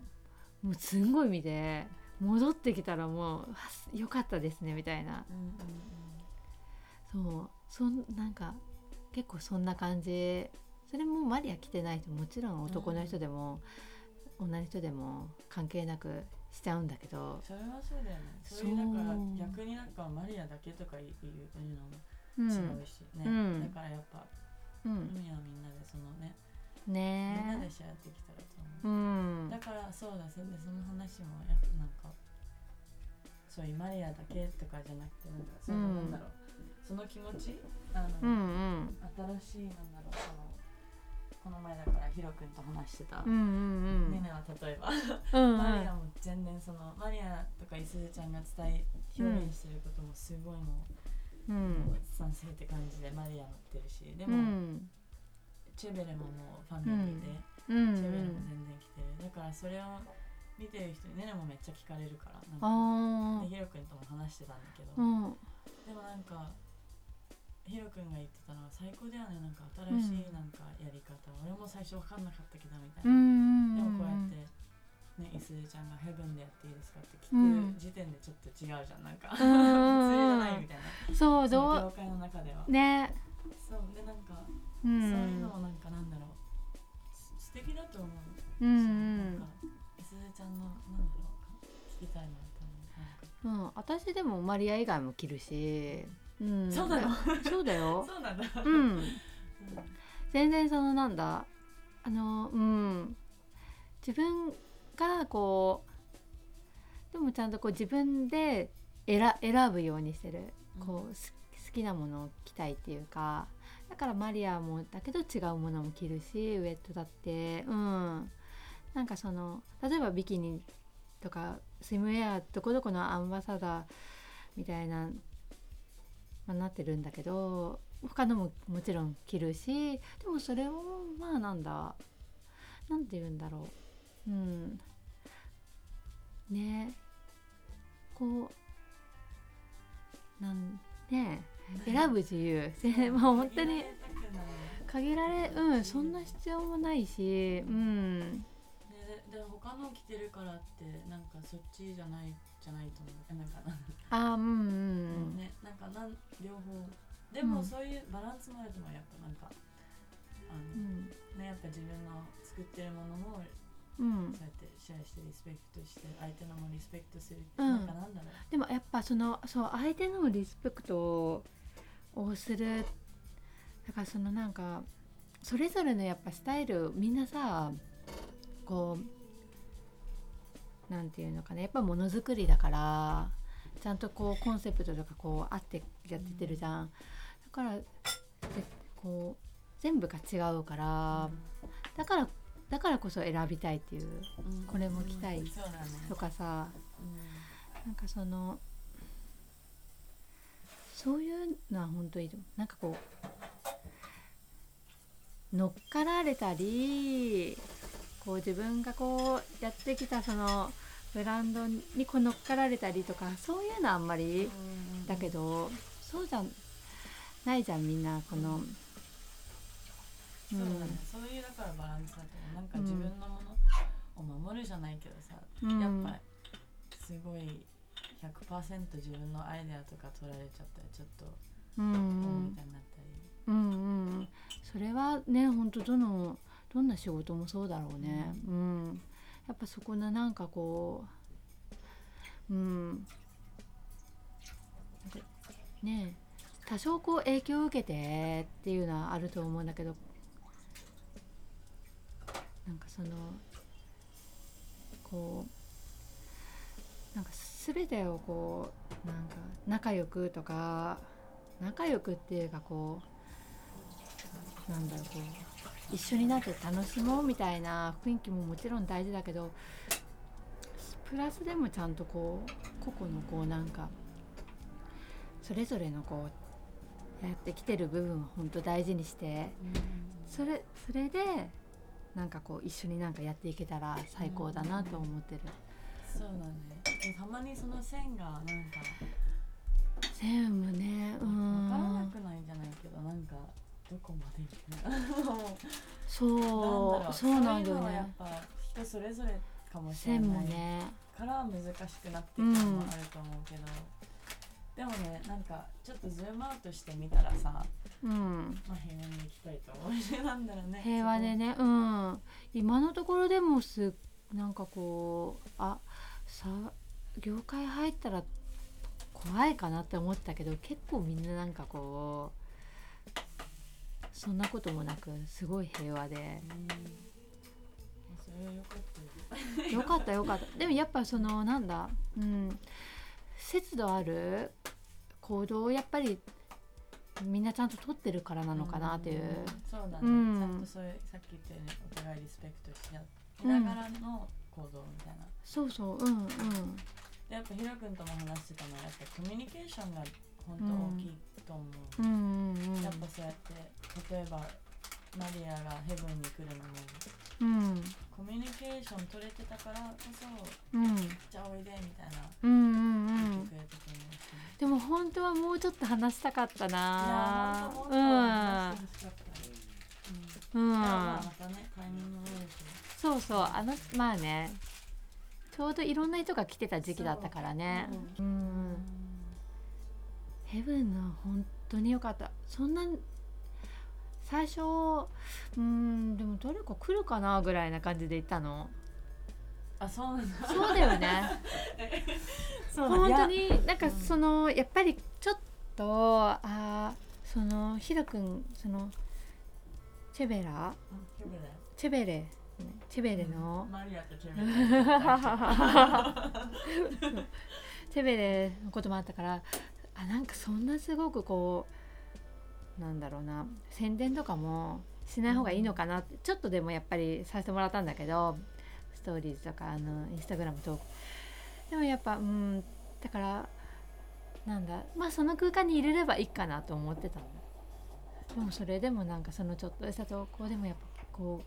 うもうすんごい見て戻ってきたらもうあよかったですねみたいな。うんうん。そうそんなんか結構そんな感じそれもマリア来てないともちろん男の人でも、女の人でも関係なくしちゃうんだけど。それはそうだよね。そそうれだから逆になんかマリアだけとかいういうのもうん違うしね、うん。だからやっぱうん。海はみんなでそのね、ね。みんなでシェアできたらとう思う、ん。だからそうだそれでその話もやっぱなんかそういうマリアだけとかじゃなくてなんかその、うんなんだろうその気持ちあの、うんうん。新しいなんだろうそのこの前だからヒロ君と話してた、うんうんうん。ねねは例えば、うんマリアも全然そのマリアとかいすずちゃんが伝え表現してることもすごいもう、うん。賛成って感じでマリア乗ってるし。でうも、んチェベレももうファンがいて、うんチェベレも全然来てる。だからそれを見てる人にねねもめっちゃ聞かれるからなんか。ヒロ君とも話してたんだけど、でもなんかヒロ君が言ってたのは最高だよね。なんか新しいなんかやり方、俺も最初分かんなかったけどみたいな、うん。でもこうやってねいすずちゃんが「ヘブンでやっていいですか?」って聞うん。く時点でちょっと違うじゃん。なんかん。普通じゃないみたいな。そうど業界の中では。うね。そう。でなんか、うそういうんのもなんかなんだろう。敵だと思う。うんうん。なんかすずちゃんのなんだろう。聞きたいなと思う。うん、私でもマリア以外も着るし、うん、そうなの？そうだよ。そうなん。だうん。全然そのなんだ？あのうん。自分がこうでもちゃんとこう自分で選選ぶようにしてる。こうす好きなものを着たいっていうか。だからマリアもだけど違うものも着るしウエットだって。うん。なんかその例えばビキニとかスイムウェアどこどこのアンバサダーみたいな、まあ、なってるんだけど他のももちろん着るしでもそれをまあなんだなんて言うんだろう。うん。ね。こうなんね。選ぶ自由。せ まあ本当に限られうんそんな必要もないしうん。ね、でで他の着てるからってなんかそっちじゃないじゃないと思う。えなんかなあーうんうんうん。ねなんかなん両方。でもうん。そういうバランスもあると思うやっぱなんかあの、うんねやっぱ自分の作ってるものもうん。そうやってシェアしてリスペクトして相手のもリスペクトする、うん。なんかなんだろう。でもやっぱそのそう相手のリスペクトをするだからそのなんかそれぞれのやっぱスタイルみんなさこうなんていうのかなやっぱものづくりだからちゃんとこうコンセプトとかこうあってやってってるじゃん、だからでこう全部が違うからだからだからこそ選びたいっていううん。これも着たいとかさうなんかそのそういうのは本当にいいと思う。なんかこう乗っかられたりこう自分がこうやってきたそのブランドにこう乗っかられたりとかそういうのはあんまりん。だけどそうじゃないじゃんみんなこの、そうだね、そういうだからバランスだと思う。なんか自分のものを守るじゃないけどさ、うん。やっぱすごい100%自分のアイデアとか取られちゃったらちょっとうん。うこうみんたいになったり、うんうんそれはね本当どのどんな仕事もそうだろうね。うん、やっぱそこのなんかこううん。なんかね多少こう影響を受けてっていうのはあると思うんだけどなんかそのこうなんか全てをこうなんか仲良くとか仲良くっていうかこうなんだろうこう一緒になって楽しもうみたいな雰囲気ももちろん大事だけどプラスでもちゃんとこう個々のこうなんかそれぞれのこうやってきてる部分を本当大事にしてそれそれでなんかこう一緒になんかやっていけたら最高だなと思ってる。そうだね。でたまにその線がなんか全部ねう分からなんくないんじゃないけどなんかどこまでみたいなもうそう。そうなんだよね。やっぱ人それぞれかもしれ線ない。から難しくなっていくのもあると思うけど、でもねなんかちょっとズームアウトしてみたらさ、うん。まあ、平和に行きたいと思なんだろう。ね平和でね。うん。今のところでもすなんかこうあさ業界入ったら怖いかなって思ったけど結構みんななんかこうそんなこともなくすごい平和で。よかったよ。よかった でもやっぱそのなんだうん。節度ある行動をやっぱりみんなちゃんと取ってるからなのかなっていう、ん。そうだね、うん。ちゃんとそういうさっき言ったようにお互いリスペクトしながらの行動みたいな、そうそううんうん。でやっぱヒロ君とも話してたのはやっぱコミュニケーションが本当大きいと思う、うんうんうん。やっぱそうやって例えばマリアがヘブンに来るのもうん。コミュニケーション取れてたからこそうん。じゃあおいでみたいなうんうんうん。てくれたと思うし、でも本当はもうちょっと話したかったな。うん、うん。うん、そうそうあのまあねちょうどいろんな人が来てた時期だったからね。う、うんヘブンの本当に良かった。そんな最初うーんでもどれか来るかなぐらいな感じで行ったの？あそうなんだ。そうだよね。本当にになんかそのやっぱりちょっとあーそのひろくんそのチェベラ？チェベレ。チェベレの、マリアとチェ チェベレのこともあったからあなんかそんなすごくこうなんだろうな宣伝とかもしない方がいいのかなって、ちょっとでもやっぱりさせてもらったんだけどストーリーズとかあのインスタグラムとでもやっぱうんだからなんだまあその空間に入れればいいかなと思ってたの。でもそれでもなんかそのちょっとした投稿でもやっぱこう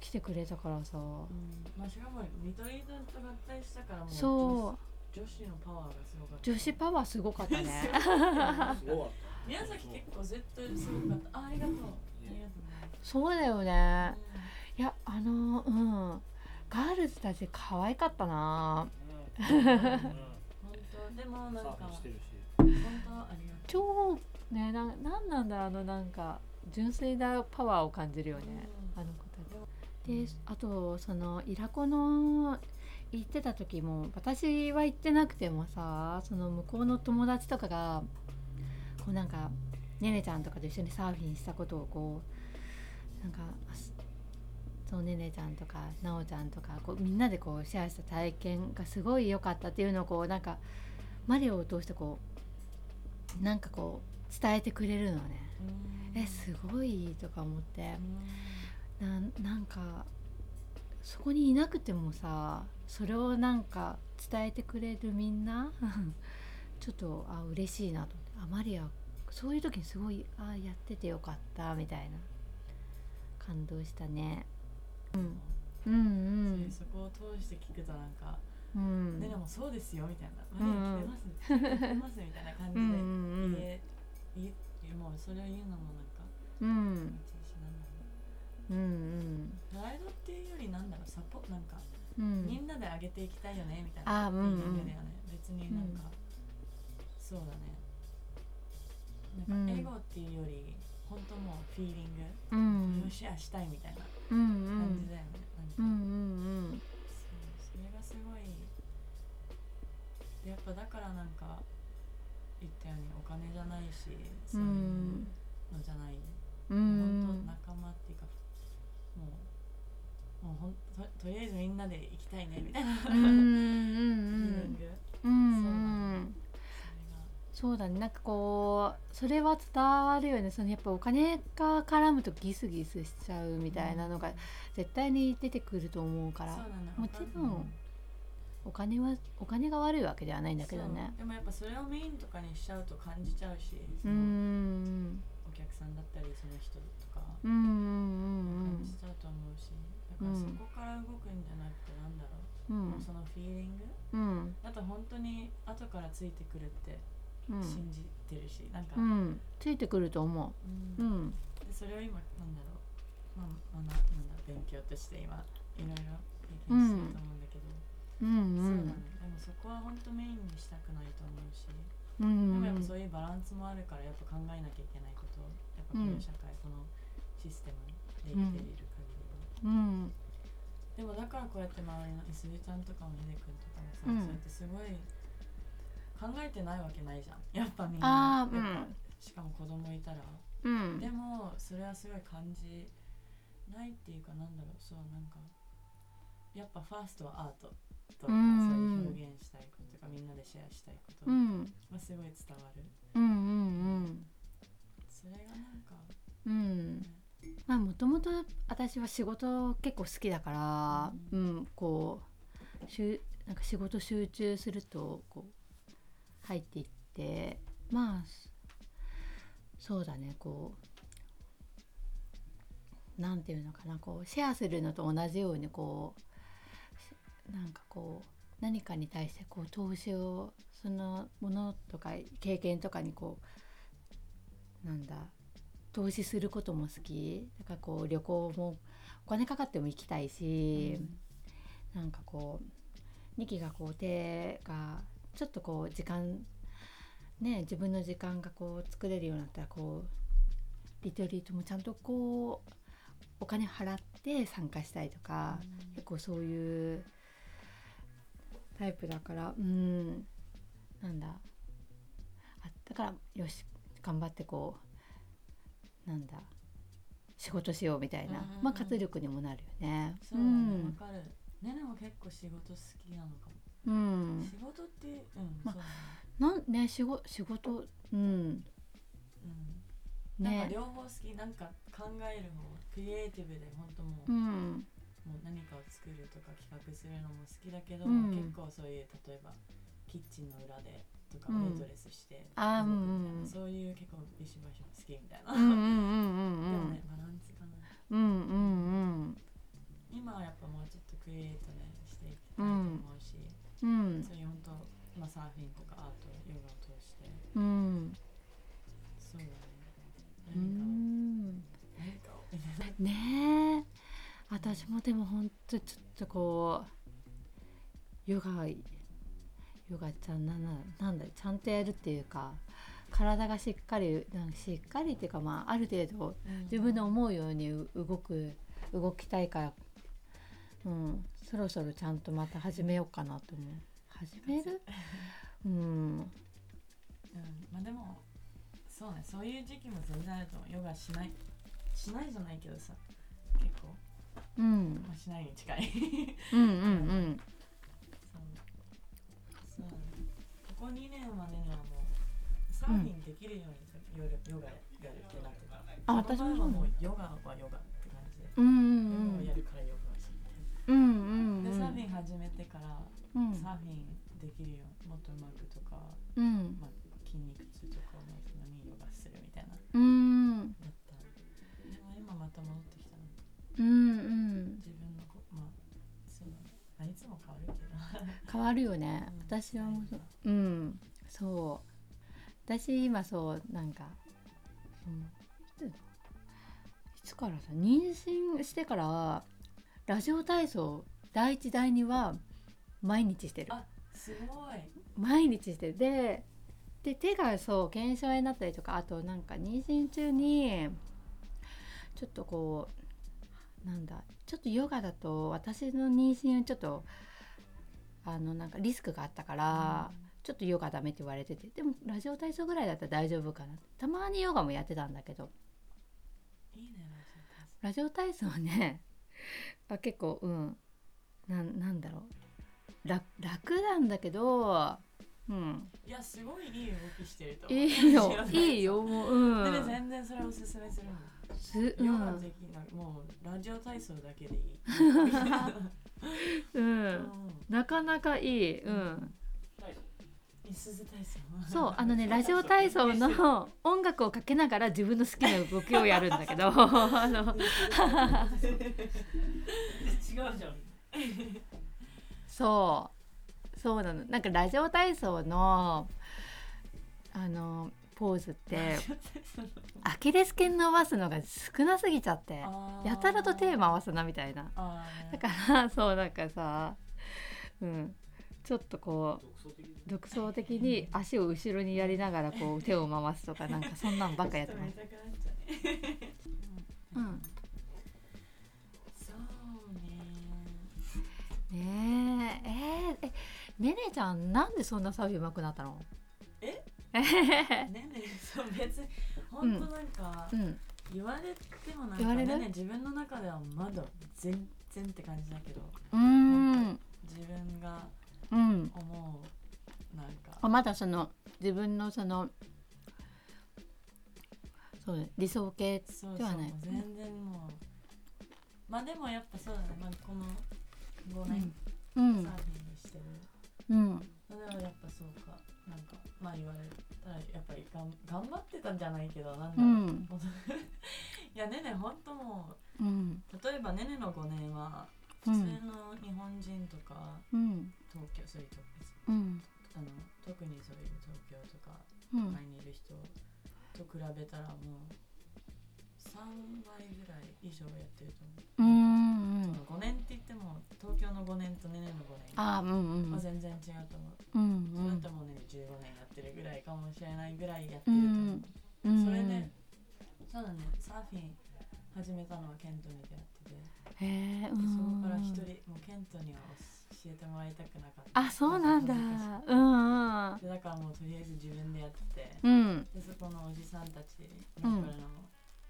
来てくれたからさ、まあしかも見取り図と合体したからもうそう女子のパワーがすごかった女子パワーすごかったね。宮崎結構絶対すごかった。あありがとう。そうだよね。いやあのうん。ガールズたち可愛かったな。た。うん。本当。でもなんか超ねななんなんだあのなんか純粋なパワーを感じるようね、うん。あの子たち。であとそのイラコの行ってた時も私は行ってなくてもさその向こうの友達とかがこうなんかねねちゃんとかと一緒にサーフィンしたことをこうなんかそうねねちゃんとかなおちゃんとかこうみんなでこうシェアした体験がすごい良かったっていうのをこうなんかマリオを通してこうなんかこう伝えてくれるのね。うん。えすごいとか思って。なんかそこにいなくてもさそれをなんか伝えてくれるみんな？ちょっとあ嬉しいなと思って。あマリアそういう時にすごいあやっててよかったみたいな。感動したね。うん。うんそこを通して聞くとなんかうん。でもそうですよみたいな。うんうん。マリア来てます 来てますみたいな感じで。うんうん言え言えもうそれを言うのもなんかうん。うんうん。うプライドっていうよりなんだろうサポなんかうんみんなで上げていきたいよねみたいなあうんうん。フィーリングだよね。別になんか、そうだね。なんかエゴっていうより本当もうフィーリング、うん。シェアしたいみたいな感じだよね、うなんか。んうんそうそれがすごいやっぱだからなんか言ったようにお金じゃないしそういうのじゃない、う本ん当仲間っていうかもうもうほんととりあえずみんなで行きたいねみたいな、うんうんうんうん。そうだね。なんかこうそれは伝わるよね。そのやっぱお金が絡むとギスギスしちゃうみたいなのが絶対に出てくると思うから。もちろんお金はお金が悪いわけではないんだけどね。でもやっぱそれをメインとかにしちゃうと感じちゃうしうん。お客さんだったりその人とか。うんうん感じちゃうと思うし。だからそこから動くんじゃなくてなんだろう、うん。もうそのフィーリング。うん。あと本当に後からついてくるってうん。信じてるし、なんか、うん。ついてくると思う。うん。うん。でそれを今なんだろう、まあまあ、ななんだ勉強として今いろいろ経験してると思うんだけど、うんうそうだね。んでもそこは本当メインにしたくないと思うし、うでもやっぱんそういうバランスもあるからやっぱ考えなきゃいけないこと。をやっぱこの社会、このシステムで生きているうん。でもだからこうやって周りの SU ちゃんとかもひでくんとかもさ、うん。そうやってすごい考えてないわけないじゃん。やっぱみんな。うん。しかも子供いたら。うん。でもそれはすごい感じないっていうかなんだろう。そうなんかやっぱファーストはアートとか、うん。そういう表現したいこととかみん。なでシェアしたいことうんがすごい伝わる。うんうんそれがなんか、うんまあもともと私は仕事結構好きだから、うん、こうしゅなんか仕事集中するとこう入っていってまあそうだねこうなんていうのかなこうシェアするのと同じようにこうなんかこう何かに対してこう投資をそのものとか経験とかにこうなんだ投資することも好き。だからこう旅行もお金かかっても行きたいし、なんかこうニキがこう手がちょっとこう時間ね自分の時間がこう作れるようになったらこうリトリートもちゃんとこうお金払って参加したいとか、結構そういうタイプだからうん。なんだ。あだからよし頑張ってこうなんだ仕事しようみたいな、まあ活力にもなるよね。そうだねわ、かる。ねねも結構仕事好きなのかも、うん、仕事ってうん、まそうだね。なんね仕事仕事うん。うん。なんかね両方好き。なんか考える方クリエイティブで本当もう,、うん。もう何かを作るとか企画するのも好きだけど、うん。結構そういう例えばキッチンの裏でとかうんウェイトレスしてあー動くみたいなうんうんそういう結構ビシバシも好きみた。いな、うんうんうんうん。でもねバランスかな。うんうん今はやっぱもうちょっとクリエイトねしていきたいと思うし、うん。うん。そういう本当まあサーフィンとかアートヨガを通して。うん。そうだね。う何か何かを。ねえ。私もでもほんとちょっとこうヨガヨガちゃんなんだなんだちゃんとやるっていうか体がしっかりなんかしっかりっていうかまあある程度自分の思うようにう動く動きたいから、うん、そろそろちゃんとまた始めようかなと思う。始める？うん。うん、まあでもそうねそういう時期も全然あると思う。ヨガしないしないじゃないけどさ結構、うん。まあ、しないに近い。うんうんうん ここ2年はねはもうサーフィンできるようにヨガヨガやるってなってた。あ私ももうヨガはヨガって感じで、うんうんヨガをやるからヨガをしうんうんうんでサーフィン始めてから、うん。サーフィンできるようもっとうまくとか、うん。まあ、筋肉痛とかを治すのにヨガするみたいな。うん。だった。でも今また戻ってきたなうんうん。自分のこまあそうだね、まあ、いつも変わるけど。変わるよね。うん。私はもうそううん。そう。私今そうなんか、うん、いつからさ妊娠してからラジオ体操第一第二は毎日してる。あすごい。毎日してるでで手がそう腱鞘炎になったりとかあとなんか妊娠中にちょっとこうなんだちょっとヨガだと私の妊娠はちょっとあのなんかリスクがあったから、ちょっとヨガダメって言われててでもラジオ体操ぐらいだったら大丈夫かな。たまにヨガもやってたんだけど。いいねラジオ体操。ねあ結構うん。なんなんだろう。楽楽なんだけどうん。いやすごいいい動きしてるといいよ。いいよもううん。でね全然それおすすめするもんすうヨガんできない、もうラジオ体操だけでいい、う うんん。なかなかいい。うんそうあのねラジオ体操の音楽をかけながら自分の好きな動きをやるんだけど。あの。違うじゃんそう。そうなの。なんかラジオ体操のあのポーズってアキレス腱伸ばすのが少なすぎちゃってやたらと手回すなみたいな。だからそうなんかさうんちょっとこう独創的に足を後ろにやりながらこう手を回すとかなんかそんなんばっかやってます。うん、そうね。ねえ。えー、えねねちゃんなんでそんなサーフィン上手くなったの？え？え ねねそう別に本当なんか、うん。言われてもなんかねね自分の中ではまだ全然って感じだけどうーん。自分がうん。思うなん。かまだその自分のそのそう理想形そうそうではない全然もうまあでもやっぱそうだね、まあ、この5年うん。サーフィンしてる、うん。まあでもやっぱそうかなん。かまあ言われたらやっぱりがん。頑張ってたん。じゃないけどなん。だろう、うん。いやねねほん。ともううん。例えばねねの5年は普通の日本人とか、うん。東京そういうとうん。あの特にそういう東京とかうん。前にいる人と比べたらもう3倍ぐらい以上やってると思う、うんうんその5年って言っても東京の5年とねねの5年。あうんうんは全然違うと思う、うんそうれだともうね15年やってるぐらいかもしれないぐらいやってると思う、うんそれでそうだねサーフィン始めたのはケントに出会ってて。へえうでそこから一ん人もうケントには教えてもらいたくなかった。あそうなんだ。うんうん。でだからもうとりあえず自分でやってて、うん。でそこのおじさんたち、うんローカルの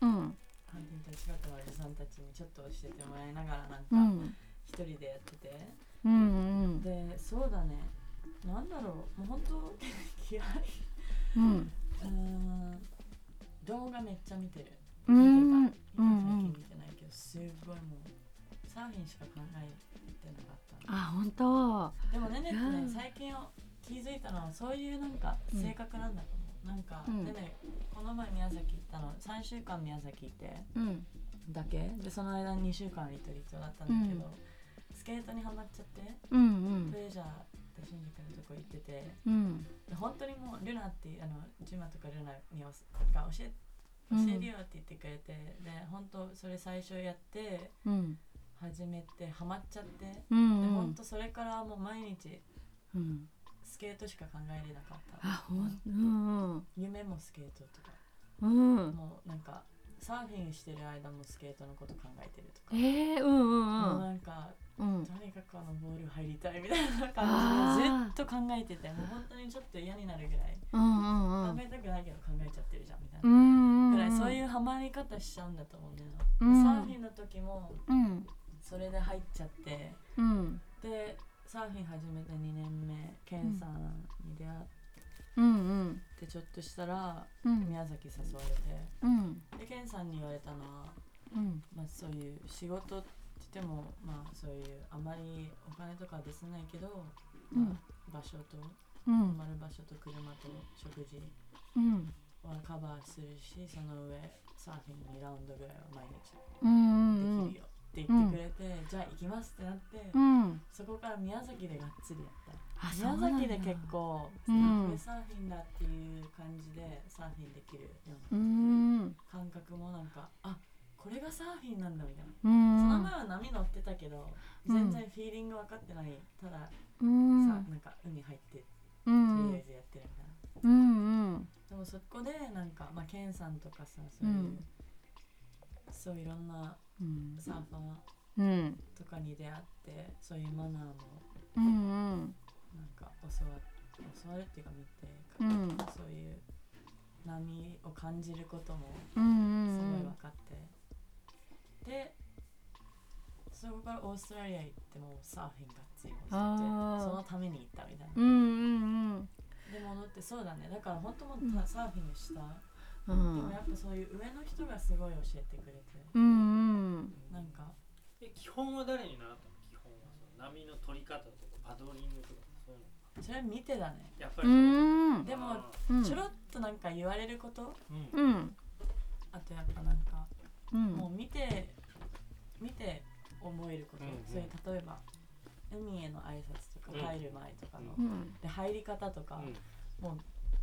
うん。ハンティントン近くのおじさんたちにちょっと教えてもらいながらなんうかん。一人でやってて、うんうんでそうだね。なんだろう。もう本当気合い。うん。うーん動画めっちゃ見てる。うん今最近見てないけどすごいもうサーフィンしか考えてなかったあ本当。でもねねってうん。ね最近気づいたのはそういうなんか性格なんだと思う、なんか、うん。でねこの前宮崎行ったの3週間宮崎行ってうん。だけ？でその間2週間リトリートだったんだけど、スケートにはまっちゃってうんプレジャーって新宿のとこ行っててうん。で本当にもうルナっていうあのジュマとかルナにおが教え教えるよって言ってくれて、で本当それ最初やってうん始めてハマっちゃって、でうん。本当それからもう毎日うん。スケートしか考えれなかった。あほんうんうん。夢もスケートとか、うん。もうなんかサーフィンしてる間もスケートのこと考えてるとか、えー、うんうんもううんなんかうん。とにかくあのボール入りたいみたいな感じでずっと考えててもう本当にちょっと嫌になるぐらい、うんうん考えたくないけど考えちゃってるじゃんみたいな。う。んぐらいそういううハマり方しちゃうんだと思うんだよな、うん。サーフィンの時もうんそれで入っちゃって。うん。でサーフィン始めて2年目ケンさんに出会っうん。うんてちょっとしたらうん。宮崎誘われて。うん。でケンさんに言われたのは、うん。まあ、そういう仕事って言ってもまあそういうあまりお金とかは出せないけど、まあ、場所と泊うん。まる場所と車と食事うん。はカバーするしその上サーフィン2ラウンドぐらいは毎日うん。できるよって言ってくれて、じゃあ行きますってなって、うん。そこから宮崎でがっつりやった。宮崎で結構、サーフィンだっていう感じでサーフィンできるよううなん。感覚もなんかあこれがサーフィンなんだみたいな、うん。その前は波乗ってたけど全然フィーリング分かってない。たださ、うん。なんか海入ってとうん。りあえずやってるみたいな、うんうん。でもそこでなんか、まあ、ケンさんとかさそういう、うん。そういろんなうんサーファーうん。とかに出会ってそういうマナーもなんか教わ教わるっていうか見て、うん。そういう波を感じることもうんすごい分かって、でそこからオーストラリア行ってもサーフィンがっつり教えてそのために行ったみたいな、で戻ってそうだね。だから本当もうサーフィンした、うん。でもやっぱそういう上の人がすごい教えてくれて。うんうん。なんか。え基本は誰に習ったの？基本はその波の取り方とかパドリングとかそういうのそれ見てだね。うやっぱりそう、ん。でもちょろっとなんか言われること？ーうん。うん。あとやっぱなんかうん。もう見て見て思えること、うんうん。そういう例えば海への挨拶とかうん。入る前とかの、うん。で入り方とか、うん。もう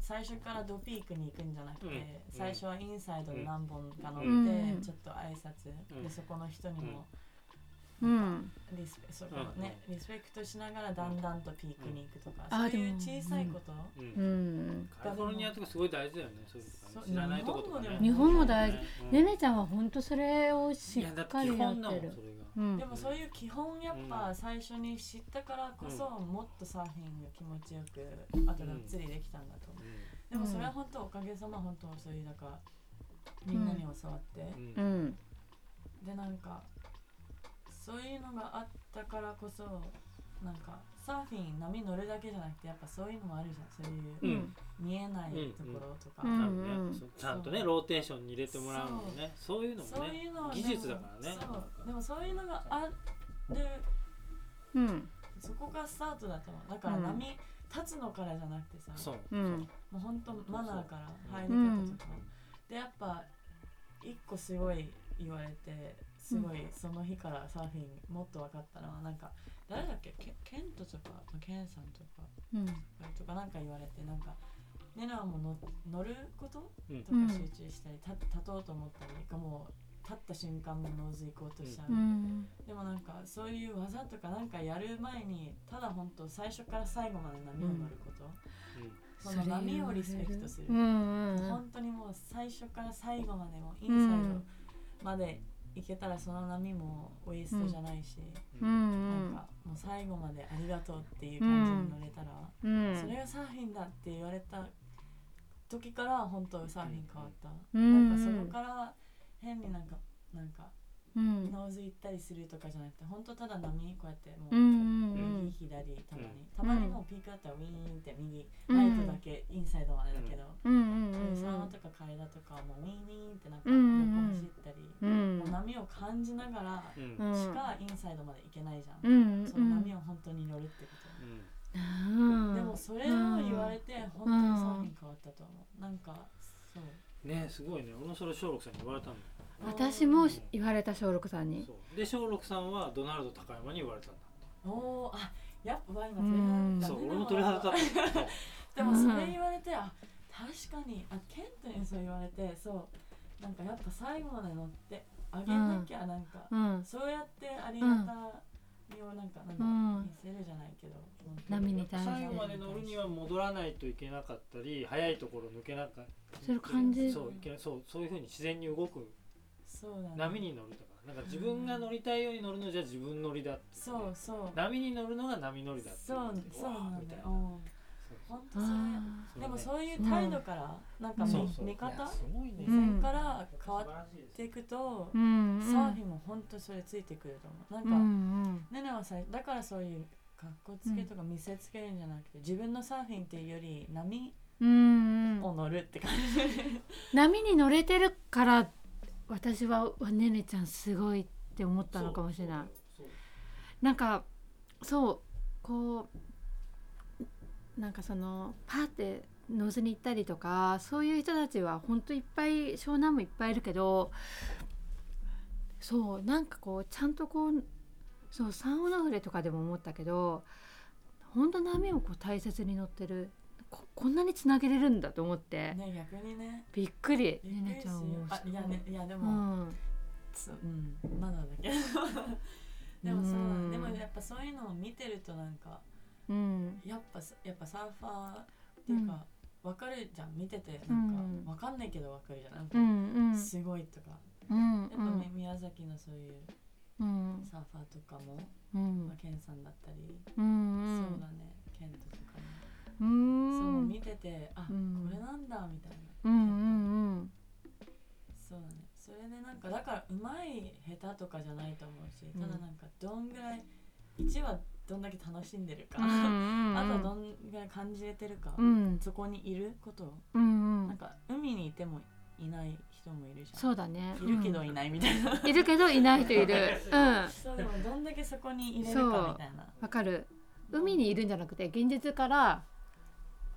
最初からドピークに行くんじゃなくて、うん。最初はインサイドで何本か乗って、うん。ちょっと挨拶、うん。でそこの人にもうん。リスペそこうん。ね、リスペクトしながらだんだんとピークに行くとか、うん。そういう小さいこと、うん。うん。カリフォルニアとかすごい大事だよねそういう知らないとことかね。日本も大事。うん。ねねちゃんは本当それをしっかりやってるうん。でもそういう基本やっぱ最初に知ったからこそ、うもっとサーフィンが気持ちよくあとがっつりできたんだと思う、うでもそれは本当おかげさま本当そういうなんかみんなに教わって、でなんかそういうのがあったからこそなんかサーフィン波乗るだけじゃなくてやっぱそういうのもあるじゃん。そういううん。見えないところとか、ちゃんとねローテーションに入れてもらうのもね。そう。いうのもそうねいうのは技術だからね。そう。でもそういうのがある。うん。そこがスタートだと思う。だからうん。波立つのからじゃなくてさ、そう。うん。もう本当マナーから入りうん方とか、でやっぱ一個すごい言われてすごいその日からサーフィンもっと分かったのはなんか誰だっけ？ケケントとかケンさんとかうん。とかなんか言われてなんかネナはもう乗乗ること？うん。とか集中したり、立立とうと思ったりがもう立った瞬間もノーズ行こうとしちゃう、うん。でもなんかそういう技とかなんかやる前にただ本当最初から最後まで波を乗ること、その波をリスペクトする、うん。うん。本当にもう最初から最後までもインサイドまで行けたらその波も waste じゃないし、うん。うんなんかもう最後までありがとうっていう感じに乗れたら、うん。それがサーフィンだって言われた時から本当サーフィン変わった、うん。なんかそこから変になんかなんかうん。ノーズ行ったりするとかじゃなくて本当ただ波こうやってもう、右左たまに、うん。たまにもうピークだったらウィーンって右、うん。ライトだけインサイドまでだけど、うん。うんうん沢とか階段とかはもうウィーンウィーンってなんかうん横走ったり、波を感じながらしかインサイドまで行けないじゃん、うん。うん。その波を本当に乗るってこと、うん。でもそれを言われて本当にサーフィン変わったと思う。なんかそう。ねすごいね。俺もそれ小六さんに言われたんだよ私も言われた小六さんに。そう。で小六さんはドナルド高山に言われたんだおーあやっぱ今うん。鳥肌立ったそう俺も鳥肌立った。でもそれ言われてあ確かに。あケントにそう言われてそう。なんかやっぱ最後まで乗ってあげなきゃなんか、うん。そうやってありがたみをなんかなんだ、うん。見せるじゃないけど波に対して。最後まで乗るには戻らないといけなかったり早いところ抜けなかったそれ感じ。そういけない。そうそういうふうに自然に動くそうだね。波に乗るとか。なんか自分が乗りたいように乗るのじゃ自分乗りだってそうそう。波に乗るのが波乗りだってそうそうなんだようん本当そでもそういう態度から、なんか見,、そうそう。見方？目線から変わっていくと、ーうん。うんサーフィンも本当それついてくると思う。なんか、うんうん。ねねはさだからそういう格好つけとか見せつけるんじゃなくて、自分のサーフィンっていうより波うんうん。を乗るって感じ、波に乗れてるから私はわねねちゃんすごいって思ったのかもしれない。なんかそうこうなんかそのパーってノーズに行ったりとかそういう人たちは本当いっぱい湘南もいっぱいいるけどそうなんかこうちゃんとこうそうサンオノフレとかでも思ったけど本当波をこう大切に乗ってるここんなにつなげれるんだと思って、ね逆にね。びっくり。りねねちゃんもあいやねいやでうも、ん。そううんまだだけど。でもそうだうん。でもやっぱそういうのを見てるとなんかうん。やっぱやっぱサーファーっていうか、わかるじゃん。見ててなん。うんかわかんないけどわかるじゃん。なんかうんうん。すごいとか、うんやっぱみ宮崎のそういううん。サーファーとかも、うん。まあ、ケンさんだったり、うんそうだね。ケントとかも、うん。そう見ててあ、うん。これなんだみたいな、うんうんうん。そうだね。それでなんかだからうまい下手とかじゃないと思うし、うん。ただなんかどんぐらい1はどんだけ楽しんでるか、うんあとはどんぐらい感じれてるか、うん。そこにいること。うんうん。なんか海にいてもいない人もいるじゃん。そうだね。いるけどいないみたいな、うん。いるけどいない人いる。うん。そうでもどんだけそこに入れるかみたいな。わかる。海にいるんじゃなくて現実から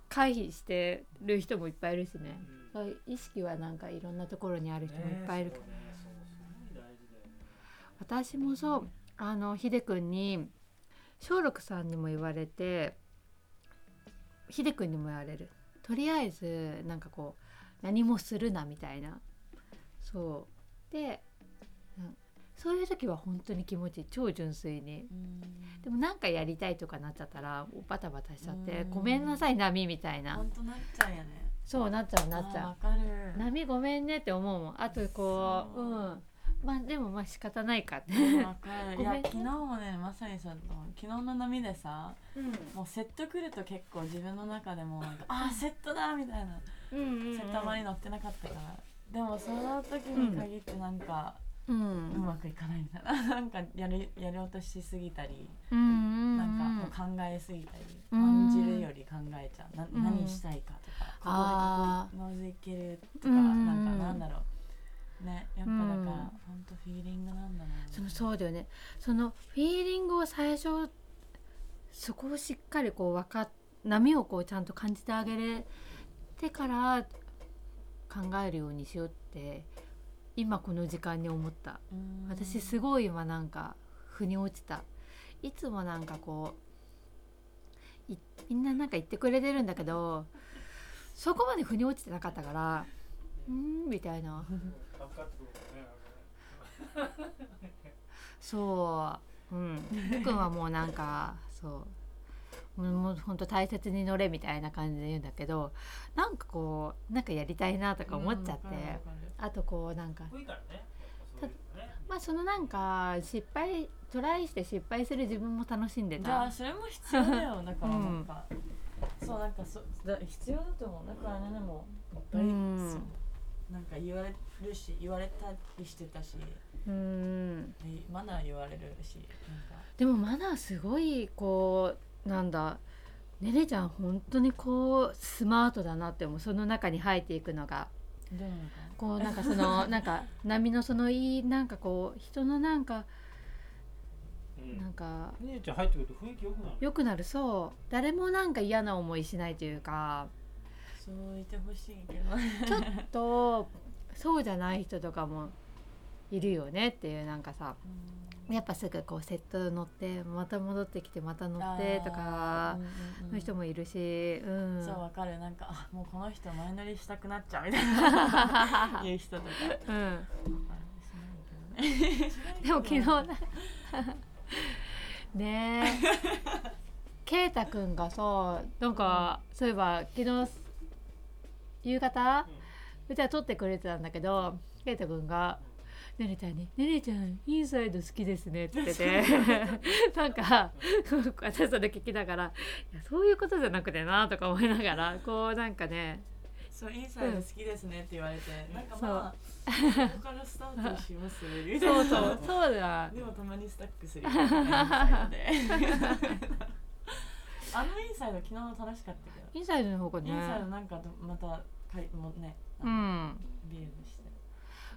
回避してる人もいっぱいいるしね。そういう意識はなんかいろんなところにある人もいっぱいいるけど、私もそう。あのひでくんに小六さんにも言われてひでくんにも言われる。とりあえずなんかこう何もするなみたいな。そう。で、うんそういう時は本当に気持ちいい。超純粋に。うん。でもなんかやりたいとかなっちゃったらバタバタしちゃってうん。ごめんなさい波みたいな。本当なっちゃうよね。そうなっちゃうなっちゃう。波ごめんねって思うもん。あとこう。うんまあでもまあ仕方ないかってい や昨日もねまさにそうだと思う昨日の波でさもうセット来ると結構自分の中でもなんかあーセットだみたいな。うんうんセットあまり乗ってなかったから。でもその時に限ってなんかううんまくいかないみたいな。なんかやるやろうとしすぎたりうんなんかもう考えすぎたりうん。感じるより考えちゃう。なうん。何したいかとかこあこでここノー。ズいけるとかうん。なんかなんだろうねやっぱだからうん。本当フィーリングなんだなそのそうだよね。そのフィーリングを最初そこをしっかりこう分かっ波をこうちゃんと感じてあげれてから考えるようにしようって今この時間に思った。うん私すごい今なんか腑に落ちた。いつもなんかこういみんななんか言ってくれてるんだけどそこまで腑に落ちてなかったからうーんみたいなそう。うん。ふくんはもうなんかそう。もうもうほんと大切に乗れみたいな感じで言うんだけどなんかこうなんかやりたいなとか思っちゃって、あとこうなんかまあそのなんか失敗トライして失敗する自分も楽しんでた。じゃあそれも必要だよだからなん。か、そうなんかそだ必要だと思う。だからねでもいっぱい、うんなんか言われるし言われたりしてたしうん。でマナー言われるしなんか。でもマナーすごいこうなんだねねちゃん本当にこうスマートだなって思う。その中に入っていくのが。どうこうなんかその なんか波のそのいいなんかこう人のなんかうん。なんか姉ちゃん入ってくると雰囲気良くなる。良くなる。そう。誰もなんか嫌な思いしないというかそういてほしいけど。ちょっとそうじゃない人とかもいるよねっていうなんかさ。やっぱすぐこうセット乗ってまた戻ってきてまた乗ってとかの人もいるし、うん、そうわかる。なんかあもうこの人前乗りしたくなっちゃうみたいな。言う人とか。うん、でも昨日な ねえ。圭太くんがさなんか、そういえば昨日夕方？うちは撮ってくれてたんだけど圭太くんが「ねねちゃんに「ねねちゃんインサイド好きですね」って言ってて。なんか私それ聞きながら「いやそういうことじゃなくてな」とか思いながらこうなんかね。そうインサイド好きですねって言われて、なんかまあここからスタートします？みたいな。そうそうそうだ。でもたまにスタックするよねインサイドで あのインサイド昨日楽しかったけど、インサイドの方がねインサイドなんかまたかいもうね、うんビールした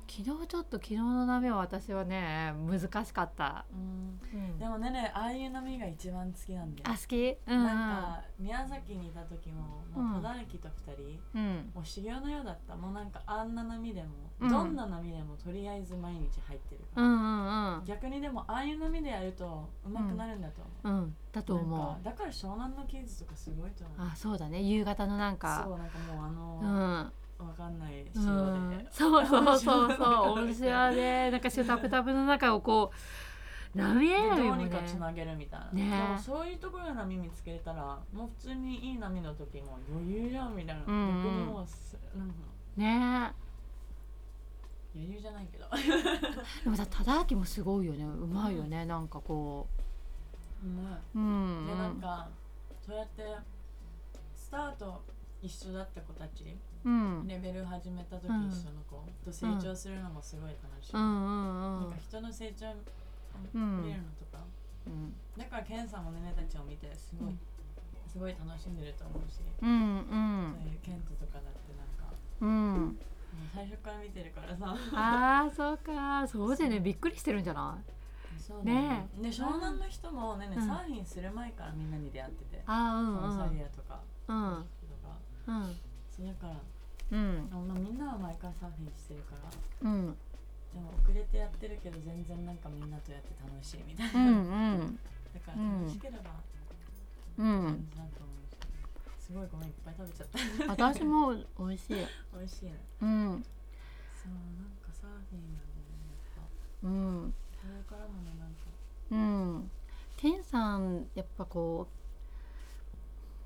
昨日ちょっと昨日の波は私はね難しかった、うん。うんでもねねああいう波が一番好きなんだよ。あ好き？うんなんか宮崎にいた時ももう戸田駅と二人、うん。もう修行のようだった。もうなんかあんな波でも、うん。どんな波でもとりあえず毎日入ってるから、うんうんうん。逆にでもああいう波でやると上手くなるんだと思う、うん。だと思かだから湘南のキッズとかすごいと思う。うあそうだね。夕方のなんか。そうなんかもうあの、うんわかんないうん、そうそうそうそうそう。お店はねなんかしタプタプの中をこう波で選びもね。どうにかつなげるみたいな、ね。そういうところで波見つけたらもう普通にいい波の時も余裕じゃんみたいな、うんもうね。余裕じゃないけど。でもさ忠明もすごいよね。うまいよね。なんかこう。まううん。いでなんかそうやってスタート一緒だった子たち。うん。レベル始めた時うん。一緒の子。と成長するのもすごい楽しい、うん。なんか人の成長うん見るのとか、うん。だからケンさんもねねたちを見てすごい、うん。すごい楽しんでると思うし、うんうそんういうケントとかだってなんかうん。最初から見てるからさ。あーそうか。そうだよね。びっくりしてるんじゃなそうだね。ね。で湘南の人もねね、うん。サーフィンする前からみんなに出会ってて、いあーうんうん。リアとか、うん。とかうん。そうだからうんあまあみんなは前からサーフィンしてるから。うん。でも遅れてやってるけど全然なんかみんなとやって楽しいみたいな、うんうん。だから楽しければうん。感じだと思うし、すごいごめんいっぱい食べちゃった。私も美味しい。美味しいね。うん。そうなんかサーフィンだねやっぱ。うん。これからもねなんか。うん。ケンさんやっぱこう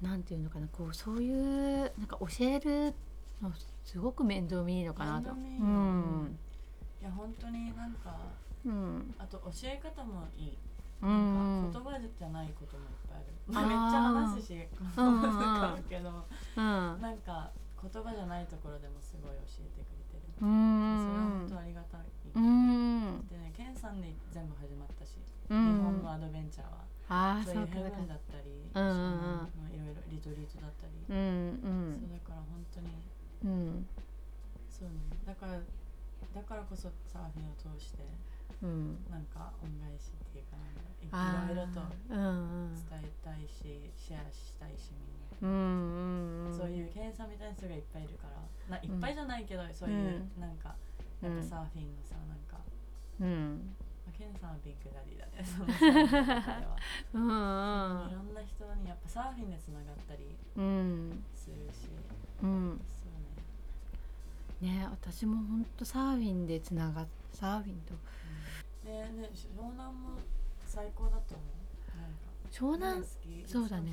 なんていうのかなこうそういうなんか教えるのすごく面倒見いいのかなと。いいうん。いや本当になんかうん。あと教え方もいい、うなん言葉じゃないこともいっぱいある、まあ、めっちゃ話すしわかるけど。うん。なんか言葉じゃないところでもすごい教えてくれてる、うそれは本ん当ありがたい、うん。でねケンさんで全部始まったし、うん。日本のアドベンチャーは。ああそういうヘブンだったり、うんうんうんそのまあいろいろリトリートだったり、らうん。そうだから本当に。うん。うんそうね。だからだからこそサーフィンを通してうん。なんか恩返しっていうかいろいろとうん伝えたいしシェアしたいしみんな、うんうんうん。そういうケンさんみたいな人がいっぱいいるから。ないっぱいじゃないけど、そういうなんかやっぱサーフィンのさなんか、うん。まあ、ケンさんはビッグダディだね。そのうんいろんな人にやっぱサーフィンでつながったりうんするし。うん。そうね。ね私も本当サーフィンでつながっサーフィンと。ねね湘南も最高だと思う。なんか湘南そうだね。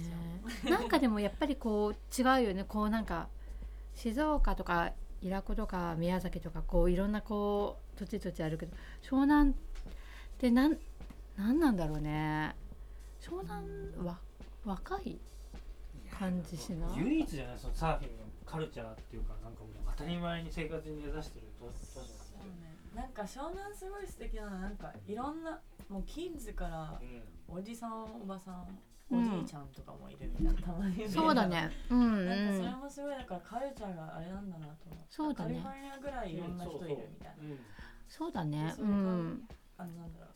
なんかでもやっぱりこう違うよね。こうなんか静岡とか平子とか宮崎とかこういろんなこう土地土地あるけど湘南ってなんなんなんだろうね。湘南は若い感じしない？唯一じゃないそのサーフィンのカルチャーっていうかなんかもう当たり前に生活に根ざしてる都都市そなんでうね。なんか湘南すごい素敵ななんかいろんなもうキッズからうん。おじさんおばさんおうんじいちゃんとかもいるみたいな、たまにそうだね。うんうなんかそれんもすごいだからカルチャーがあれなんだなと思う。そうだね。カリフォルニアぐらいいろんな人いるみたいな、うん。そうだね。そうん。あのなんだろう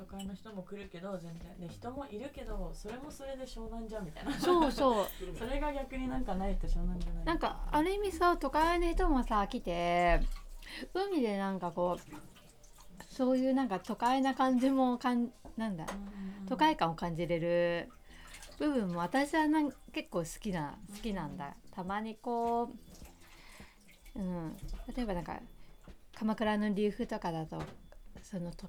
都会の人も来るけど全然。で人もいるけどそれもそれで湘南じゃんみたいな。そうそう。それが逆になんかないと湘南じゃない。なんかある意味さ都会の人もさ来て海でなんかこうそういうなんか都会な感じもかんなんだ都会感を感じれる。部分も私はなん結構好きな好きなんだ。たまにこう、うん、例えばなんか鎌倉のリーフとかだとそのと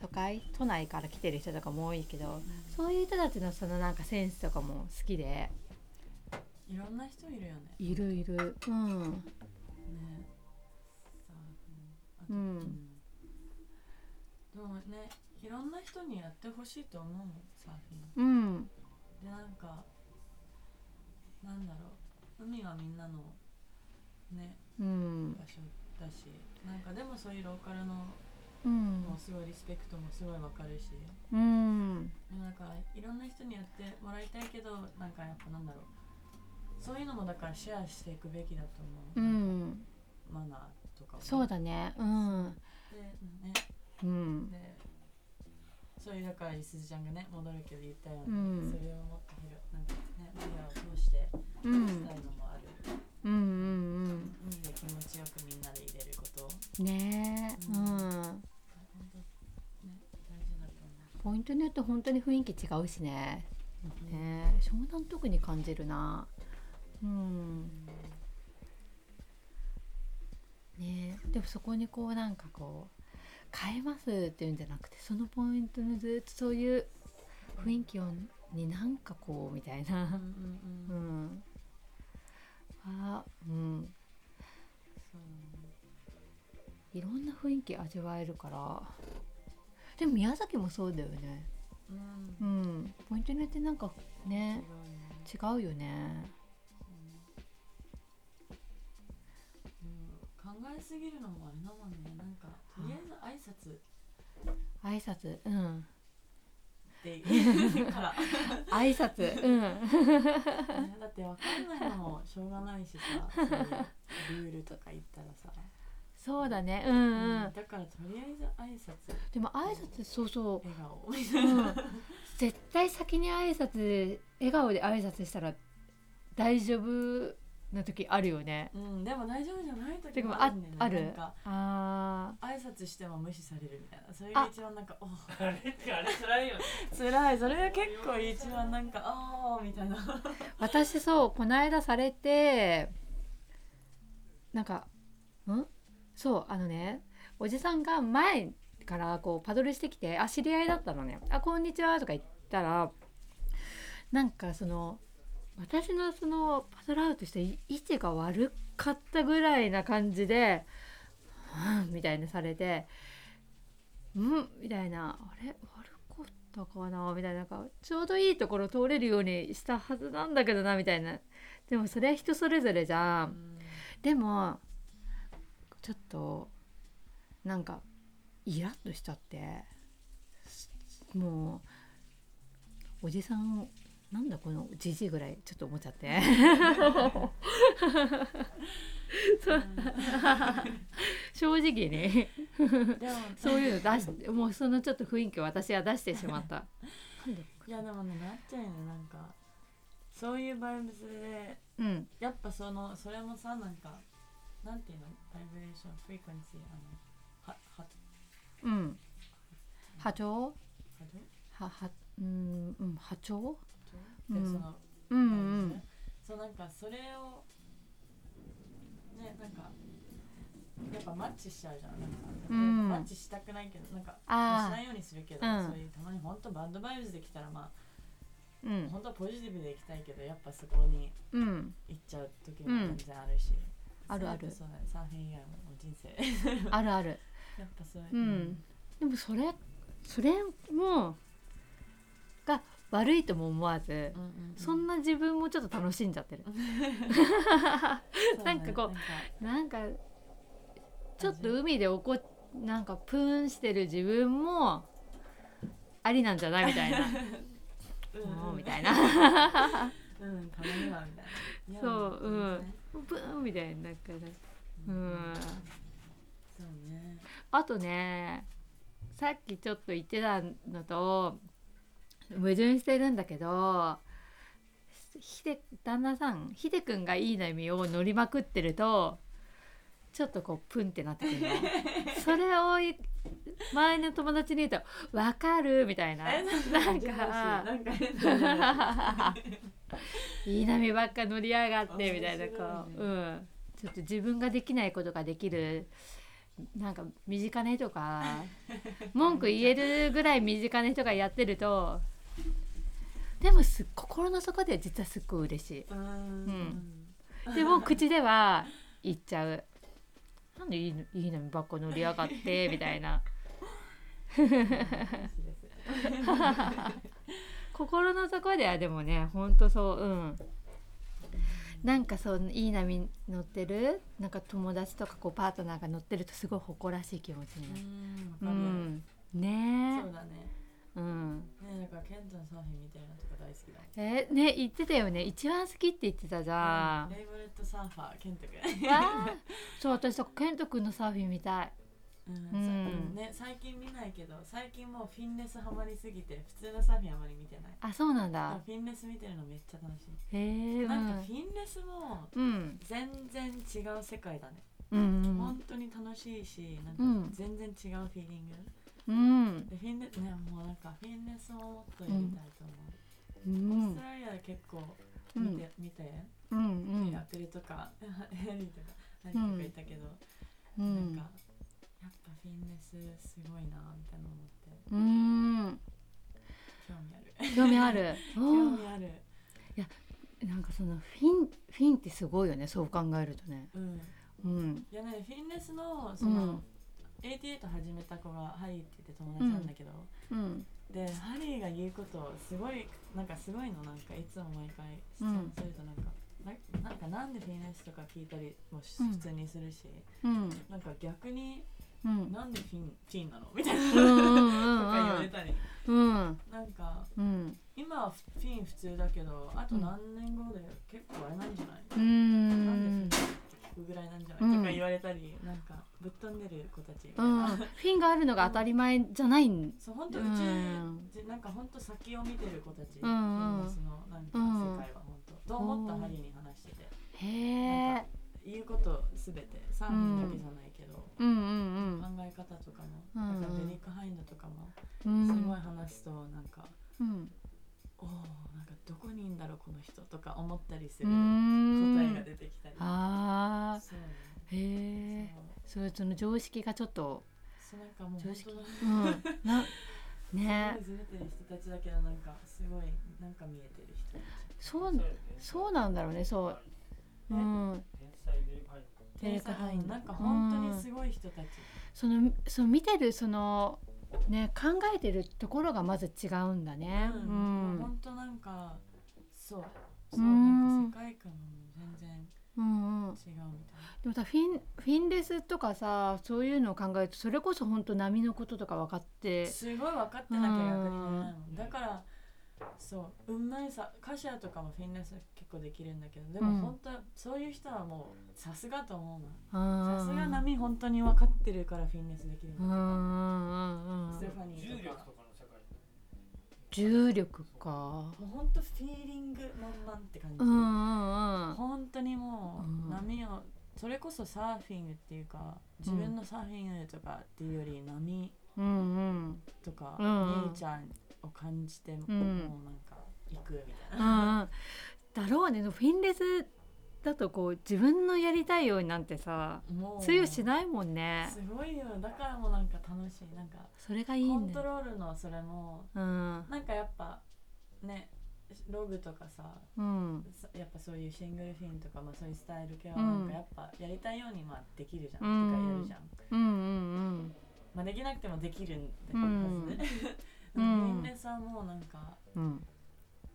都会都内から来てる人とかも多いけどそういう人たちのそのなんかセンスとかも好きで。いろんな人いるよね。いるいる。うん。ね。さああとうん。でもねいろんな人にやってほしいと思うもんサーフィン。うん。でなんかなんだろう。海はみんなのねうん。場所だし。なんかでもそういうローカルのうん。もうすごいリスペクトもすごいわかるし。うん。なんかいろんな人にやってもらいたいけどなんかやっぱなんだろう。そういうのもだからシェアしていくべきだと思う、うん。マナーとかも。そうだね。うん。でね。うん。でそういうだからいすずちゃんがね戻るけど言ったよううに、ん。それをもっと広なんかねマリアを通してうん。したいのもある、うんうん海で気持ちよくみんなで入れること。うんねえ。うん。うんポイントによって本当に雰囲気違うしね。う、ね湘南特に感じるな。うん。ねでもそこにこうなんかこう変えますっていうんじゃなくてそのポイントのずっとそういう雰囲気をになんかこうみたいな。うんうんううん。ん。あうん。そう。いろんな雰囲気味わえるからでも宮崎もそうだよね。うん。うん。ポイントによってなんかね違うよね。違うん。考えすぎるのもあれだもんね。なんかとりあえず挨拶。挨拶。うん。っていう。から、挨拶。うん。ねだってわかんないのもしょうがないしさルールとか言ったらさ、そうだね。うん。うんだからとりあえず挨拶。でも挨拶そうそ笑顔。う、うん、絶対先に挨拶笑顔で挨拶したら大丈夫な時あるよね。うん。でも大丈夫じゃない時もあるんだよね。あある。あ挨拶しても無視されるみたいな。それが一番なんかおあれ？ってあれ辛いよね。辛い。それが結構一番なんかああみたいな。ー 私そうこの間されてなんかん？そうあのねおじさんが前からこうパドルしてきてあ知り合いだったのね「あこんにちは」とか言ったらなんかその私のそのパドルアウトした位置が悪かったぐらいな感じで「うん」みたいなされて「うん」みたいな「あれ悪かったかな」みたいな。なんかちょうどいいところ通れるようにしたはずなんだけどなみたいな。でもそれは人それぞれじゃん。でもちょっとなんかイラッとしちゃってもうおじさんなんだこのじじいぐらいちょっと思っちゃって。そう正直に。でもそういうの出してもうそのちょっと雰囲気を私は出してしまった。いやでもねなっちゃうよねなんか。そういうバイブスでうん。やっぱそのそれもさなんかなんていうの？バイブレーションフリクエンシーあのははうん。波長？はどははうんうん波長？うん。でそのうんうん。ねそうなんかそれをねなんかやっぱマッチしちゃうじゃんなんか、うん。マッチしたくないけどなんかしあないようにするけど、うん。そういうたまに本当バッドバイブスできたらまあうん。本当はポジティブでいきたいけどやっぱそこにうん。行っちゃう時も全然あるし、あるある。そ以外も人生。あるある。やっぱそううん。でもそれそれもが悪いとも思わずうんうんそんな自分もちょっと楽しんじゃってる。なんかこうなんか。ちょっと海でおこなんかプーンしてる自分もありなんじゃないみたいな。うんみたいな。うんたまにはみたいな。そううん。ねブーンみたいななんかねうん。そうね。あとねさっきちょっと言ってたのと矛盾してるんだけどひで旦那さんひでくんがいい波を乗りまくってるとちょっとこうプンってなってくるの。それをい前の友達に言うと「わかる」みたいな。えなんかなんか いい波ばっか乗りやがってみたいな面白いね。こう、うん、ちょっと自分ができないことができるなんか身近な人か 文句言えるぐらい身近な人がやってるとでもす心の底では実はすっごい嬉しうんいでも口では言っちゃう。なんでいいのいい波ばっか乗りやがってみたいな 心の底ではでもねほんとそううん。なんかそういい波乗ってる？なんか友達とかこうパートナーが乗ってるとすごい誇らしい気持ちになる。ううん。ん、ね。そうだね。え、うん、ねだからケントのサーフィンみたいなのとか大好きだえね言ってたよね。一番好きって言ってたじゃん。レイブレットサーファーケントくん。わあ。そう私とかケント君のサーフィン見たい。うんね。最近見ないけど最近もうフィンレスハマりすぎて普通のサーフィンあまり見てない。あそうなんだ。フィンレス見てるのめっちゃ楽しい。へえなんかフィンレスもうん全然違う世界だね。うん。うん本当に楽しいしなうん。んか全然違うフィーリング。うん。でフィンレスねもうなんかフィンレスももっとやりたいと思う、うん。オーストラリアで結構見て、見てうんうん。やってるとか ヘリとか何とかいたけど、うなん。んかやっぱフィンレスすごいなみたいな思って。うん。興味ある。興味ある。興味ある。なんかそのフィンフィンってすごいよねそう考えるとね。うん。うん。いやねフィンレスのその、88始めた子がハリーって言って友達なんだけど、うん。でハリーが言うことすごいなんかすごいのなんかいつも毎回するとなんか、ななんかなんでフィンレスとか聞いたりもしうん。普通にするし、うん。なんか逆にうんなんでフィンフィンなの？みたいな、うんとか言われたり。うん。なんかうん今はフィン普通だけどあと何年後で結構あれなんじゃない、うなんんでフィンぐらいなんじゃない、うん。とか言われたりなんかぶっ飛んでる子たちうん。フィンがあるのが当たり前じゃないん。そう本当宇うなんか本当先を見てる子たち、うんうん。フィンレスのなんかうん世界は本当、どう思った？ハリーに話してて。へえ言うことすべて。サーフィンだけじゃないけど、うんうん。考え方とかも、うんうん。だからデリック・ハインドとかもうん。すごい話すとなんか、うん。おおなんかどこにいんだろうこの人とか思ったりすうるん。答えが出てきたり、ああそう。ねへえそう。その常識がちょっと。そうなんかもう常識。本うん。ずれ てる人たちだけどなんかすごいなんか見えてる人そうそうなんだろうねそう。うん天才デリカイデリックハインドなん。か本当にすごい人たち、そのその見てるそのね考えてるところがまず違うんだね。ううん。ん本当なんかそう。そううん。なんか世界観も全然うんうん。違うみたいな。でもさフィンフィンレスとかさそういうのを考えるとそれこそ本当波のこととか分かって。すごい分かってなきゃ逆にならないもん。だからそう運命さカシアとかもフィンレス結構できるんだけどでうん。も本当、そういう人はもうさすがと思ううなさんすが波本当に分かってるからフィンレスできるうんんうだんうん。ステファニ重力ーとか。とかの世界。重力か。もう本当フィーリング満々って感じ、うんうんうん。本当にもうんう波をそれこそサーフィングっていうか自分のサーフィングとかっていうより波うんうん。とか、うんネイチャーを感じて、ん。もうなんか行くみたいうんな、うん。だろうねフィンレスだとこう自分のやりたいようになんてさもう。通用しないもんね。すごいよ。だからもうなんか楽しい。なんかそれがいいコントロールのそれもうん。なんかやっぱねログとかさうん。さやっぱそういうシングルフィンとか、まあ、そういうスタイル系はうん。なんかやっぱやりたいようにまあできるじゃん、うん。とかやるじゃん、うんうんまあ、できなくてもできるんでうん。はずね、でうんもフィンレスはもうなんかうん。うん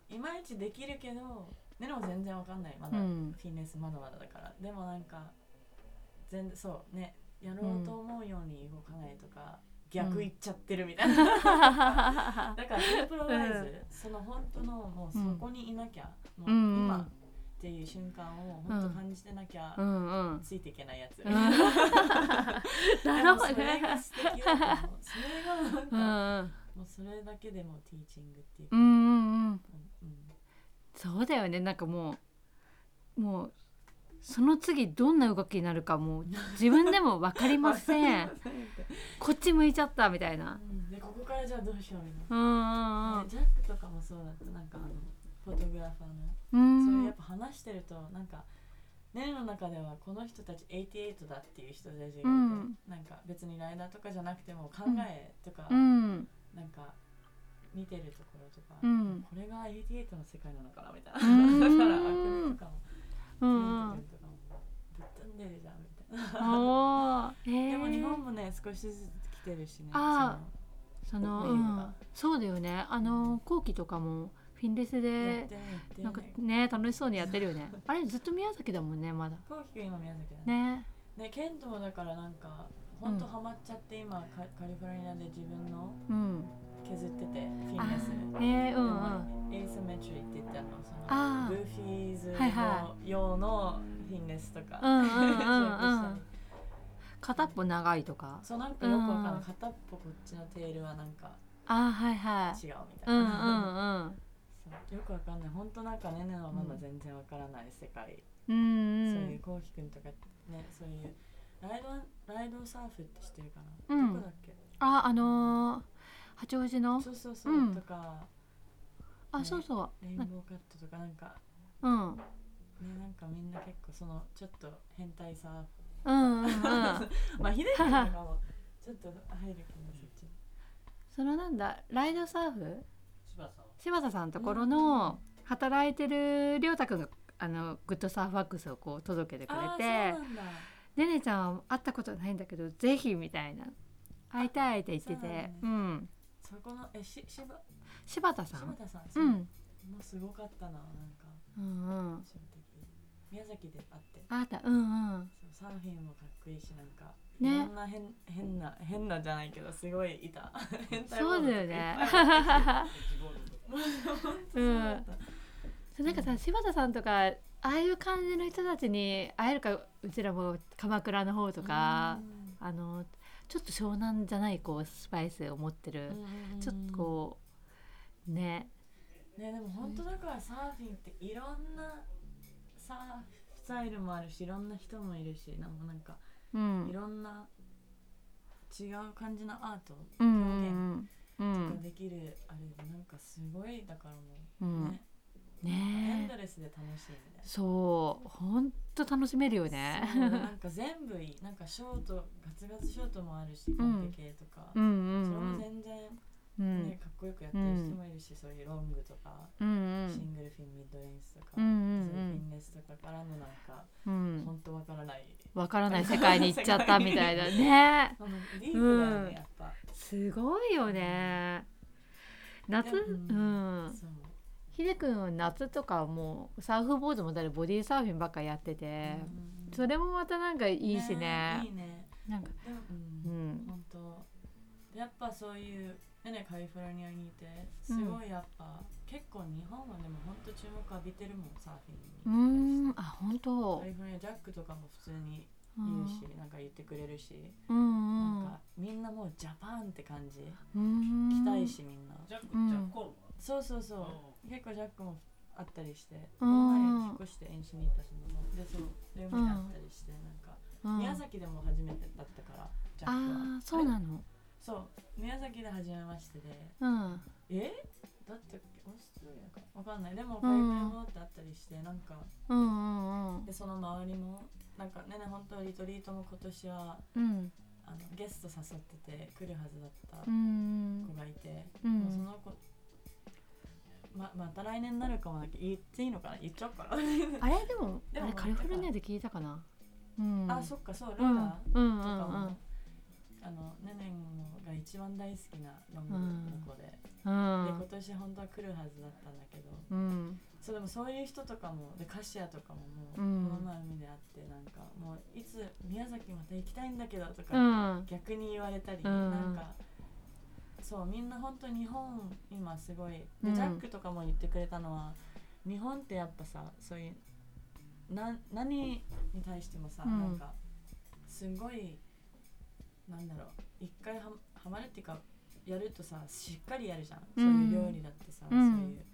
いまいちできるけどでも全然わかんない。まだ、うん。フィンレスまだまだだから。でもなんか全然そうね。やろうと思うように動かないとか、逆いっちゃってるみたいな、だからインプロバイズ、その本当のもうそこにいなきゃ、もううん今っていう瞬間を本当感じてなきゃ、ついていけないやつ、なるほどもそれねが素敵だと思う。それがなんうか、んもうそれだけでもティーチングっていうか、うんうんうん。うんそうだよね。なんかもうもうその次どんな動きになるかもう自分でも分かりません。こっち向いちゃったみたいな。うん。でここからじゃあどうしようみたいうんうんジャックとかもそうだった。なんかあのフォトグラファーの、うん。そういうやっぱ話してるとなんかネの中ではこの人たち88だっていう人たちがいて、うん。なんか別にライダーとかじゃなくても考えとか、うんなんか見てるところとか、うん。これが88の世界なのかなみたいうん。なだからアクリとかもうん。うんケント君とかもぶっ飛んでるじゃんみたいな。えー。でも日本もね少しずつ来てるしねあその、うん、そうだよね。あの後期とかもフィンレスでなんかねね楽しそうにやってるよね。あれずっと宮崎だもんねまだ。こうきくん今宮崎だね。ね。ねケントもだからなんかほんとハマっちゃって今カカリフォルニアで自分のうん削っててフィあンレス。えー、うんうん。エイスメトリーって言ったのそのグー。フィーズの用のフィンレスとか、片っぽ長いとか？そうなんかよくわかんない、うん片っぽこっちのテールはなんかあはいはい。違うみたいうんうん な、よくわかんない。本当なんかねねはまだ全然わからない世界、うんうん。そういうこうきくんとかねそういうライドライドサーフって知ってるかな、うん。どこだっけ？ああのー、八王子の？そうそうそう、うん。とかあ、ねそうそう。レインボーカットとかなんかうん。うんねなんかみんな結構そのちょっと変態サーフうんうん まあヒデ君とかも。ちょっと入るけどそっちそのなんだライドサーフ？柴田さん柴田さんのところの働いてるりょうたくんがあのグッドサーフワックスをこう届けてくれて。そうなんだねねちゃんは会ったことないんだけどぜひみたいな。会いたいって言ってて。ね。うん。そこのえししば柴田さん？柴田さん、うん。もうすごかったななんか。うんうん。宮崎で会って。あった。うんうん。そうサーフィンもかっこいいしなんかね。んな変変な変なじゃないけどすごいいた。変態そうだよね。うん。なんかさ柴田さんとかああいう感じの人たちに会えるかうちらも鎌倉の方とか、あのちょっと湘南じゃないこうスパイスを持ってる、ちょっとこうね。うねでも本当だからサーフィンっていろんなサーフスタイルもあるしいろんな人もいるしなんかなんかうん。いろんな違う感じのアートうんう表現んうん。ができるあれでなんかすごいだからもううんね、エンレスで楽しいみたいな。そうほんと楽しめるよね。そうなんか全部いいなんかショートガツガツショートもあるしカンペ系とか、うんうんそれもうん全然、うん。ねかっこよくやってる人もいるし、そういうロングとか、うんシングルフィンミッドレンスとか、うんうんそういうフィンレスとかからのなんかうん。本当わからない。わからない世界に行っちゃったみたいな。ね。ね、うん。やっぱ。すごいよね。夏？でうもん。そうひでくんは夏とかもうサーフボードもだれボディーサーフィンばっかやってて、うん。それもまたなんかいいしね。いいね。なんかでもううんん本当やっぱそういうねねカリフォルニアにいてすごいやっぱ、結構日本はでも本当注目浴びてるもんサーフィうンにーん。あ本当。カリフォルニアジャックとかも普通にうん言うし、なんか言ってくれるし、うんうん。なんかみんなもうジャパンって感じ、うん。来たいしみんな、ジャック、うんジャックそうそうそう、結構ジャックもあったりして、こうん。の前引っ越して演習に行ったそのでそうルームにあったりして、なんか、うん。宮崎でも初めてだったからジャックは。ああそうなの。そう。宮崎で初めましてで。うん。え？だってオーストラリアか？わかんない。でも海外もってあったりして、なんかうんうんうん。でその周りもなんかねね本当リトリートも今年はうん。あのゲスト誘ってて来るはずだったうん子がいて、うん。もうその子ままた来年になるかもだけど言っていいのかな？言っちゃおうかな。あれでもでもあれカリフォルニアで聞いたかな？うん。あそっかそううん。ローラうんうん。とかも、うんあのねねんが一番大好きなロングの子で、うで今ん年本当は来るはずだったんだけど。うん。そうでもそういう人とかもでカシアとかももう、うん。この前海で会ってなんかもういつ宮崎また行きたいんだけどとうか、ん。逆に言われたり、うん。なんかそうみんな本当日本今すごい。で、うん。ジャックとかも言ってくれたのは日本ってやっぱさそういうな何に対してもさ、うん。なんかすごいなんだろう一回ははまるっていうかやるとさしっかりやるじゃん、うん。そういう料理だってさ、うん。そういう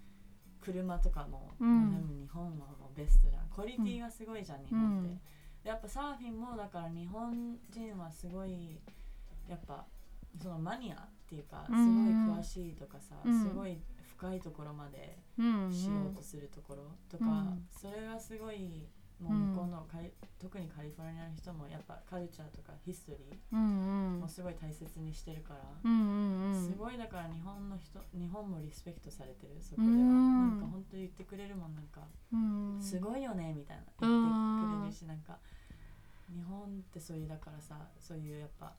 車とかも、うん。日本はもうベストじゃん。クオリティがすごいじゃん、日本って、やっぱサーフィンもだから日本人はすごいやっぱそのマニアっていうかすごいうん詳しいとかさ、うん。すごい深いところまでうん。しようとするところとか、うん。それがすごいもう向こうのカリ、特にカリフォルニアの人もやっぱカルチャーとかヒストリうんうん。ーもすごい大切にしてるから、うんうんすごいだから日本の人日本もリスペクトされてるそこでは、うんなんか本当言ってくれるもんなんか、うん。すごいよねみたいな言ってくれるし、なんか日本ってそういうだからさそういうやっぱ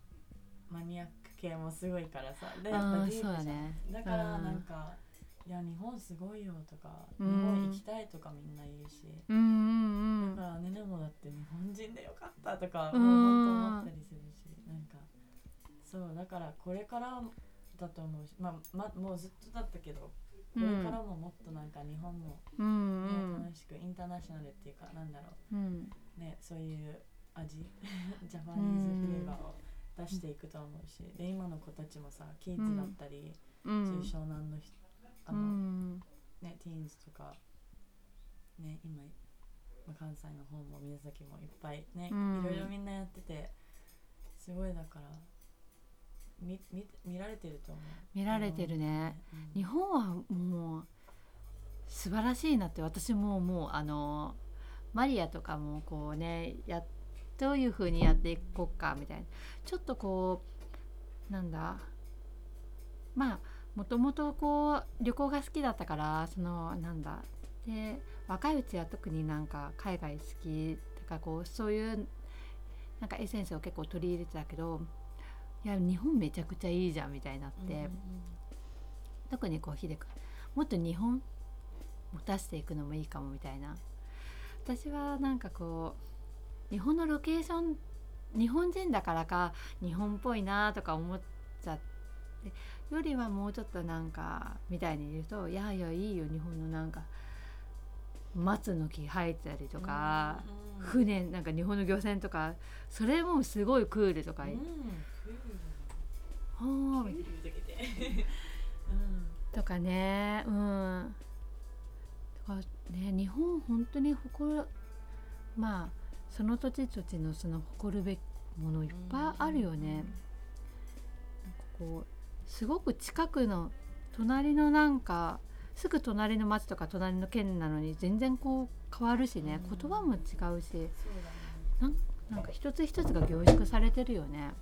マニアック系もすごいからさ。でやっぱディープじゃん。ね。だからうん。なんか、いや日本すごいよとか、うん日本行きたいとかみんな言うし、うんうんうん。だからねねもだって日本人でよかったとか、うんもう本当思ったりするし。なんかそうだからこれからだと思うし、まあま、もうずっとだったけどこれからももっとなんか日本も、うねんうん。楽しくインターナショナルっていうかなんだろう。ん。うねそういう味ジャパニーズフレーバーを出していくと思うしで今の子たちもさキッズだったり、うそういうん湘南の人あうの、ん。ねティーンズとかね今、まあ、関西の方も宮崎もいっぱいね、うん。いろいろみんなやっててすごいだから見見見られてると思う。見られてるね、うん。日本はもう素晴らしいなって私ももうあのマリアとかもこうねやどういう風にやっていこうかみたいなちょっとこうなんだまあもともとこう旅行が好きだったからそのなんだで若いうちは特になんか海外好きとかこうそういうなんかエッセンスを結構取り入れてたけどいや日本めちゃくちゃいいじゃんみたいになって。うんうん特にこう秀くんもっと日本持たせていくのもいいかもみたいな私はなんかこう日本のロケーション日本人だからか日本っぽいなとか思っちゃってよりはもうちょっとなんかみたいに言うといやいやいいよ日本のなんか松の木生えてたりとか、うんうん船なんか日本の漁船とかそれもすごいクールとか、うん。とかねうん。とかね日本本当に誇るまあその土地土地のその誇るべきものいっぱいあるよね。なん。かこうすごく近くの隣のなんかすぐ隣の町とか隣の県なのに全然こう変わるしね。うん。言葉も違うしね。なんか一つ一つが凝縮されてるよね。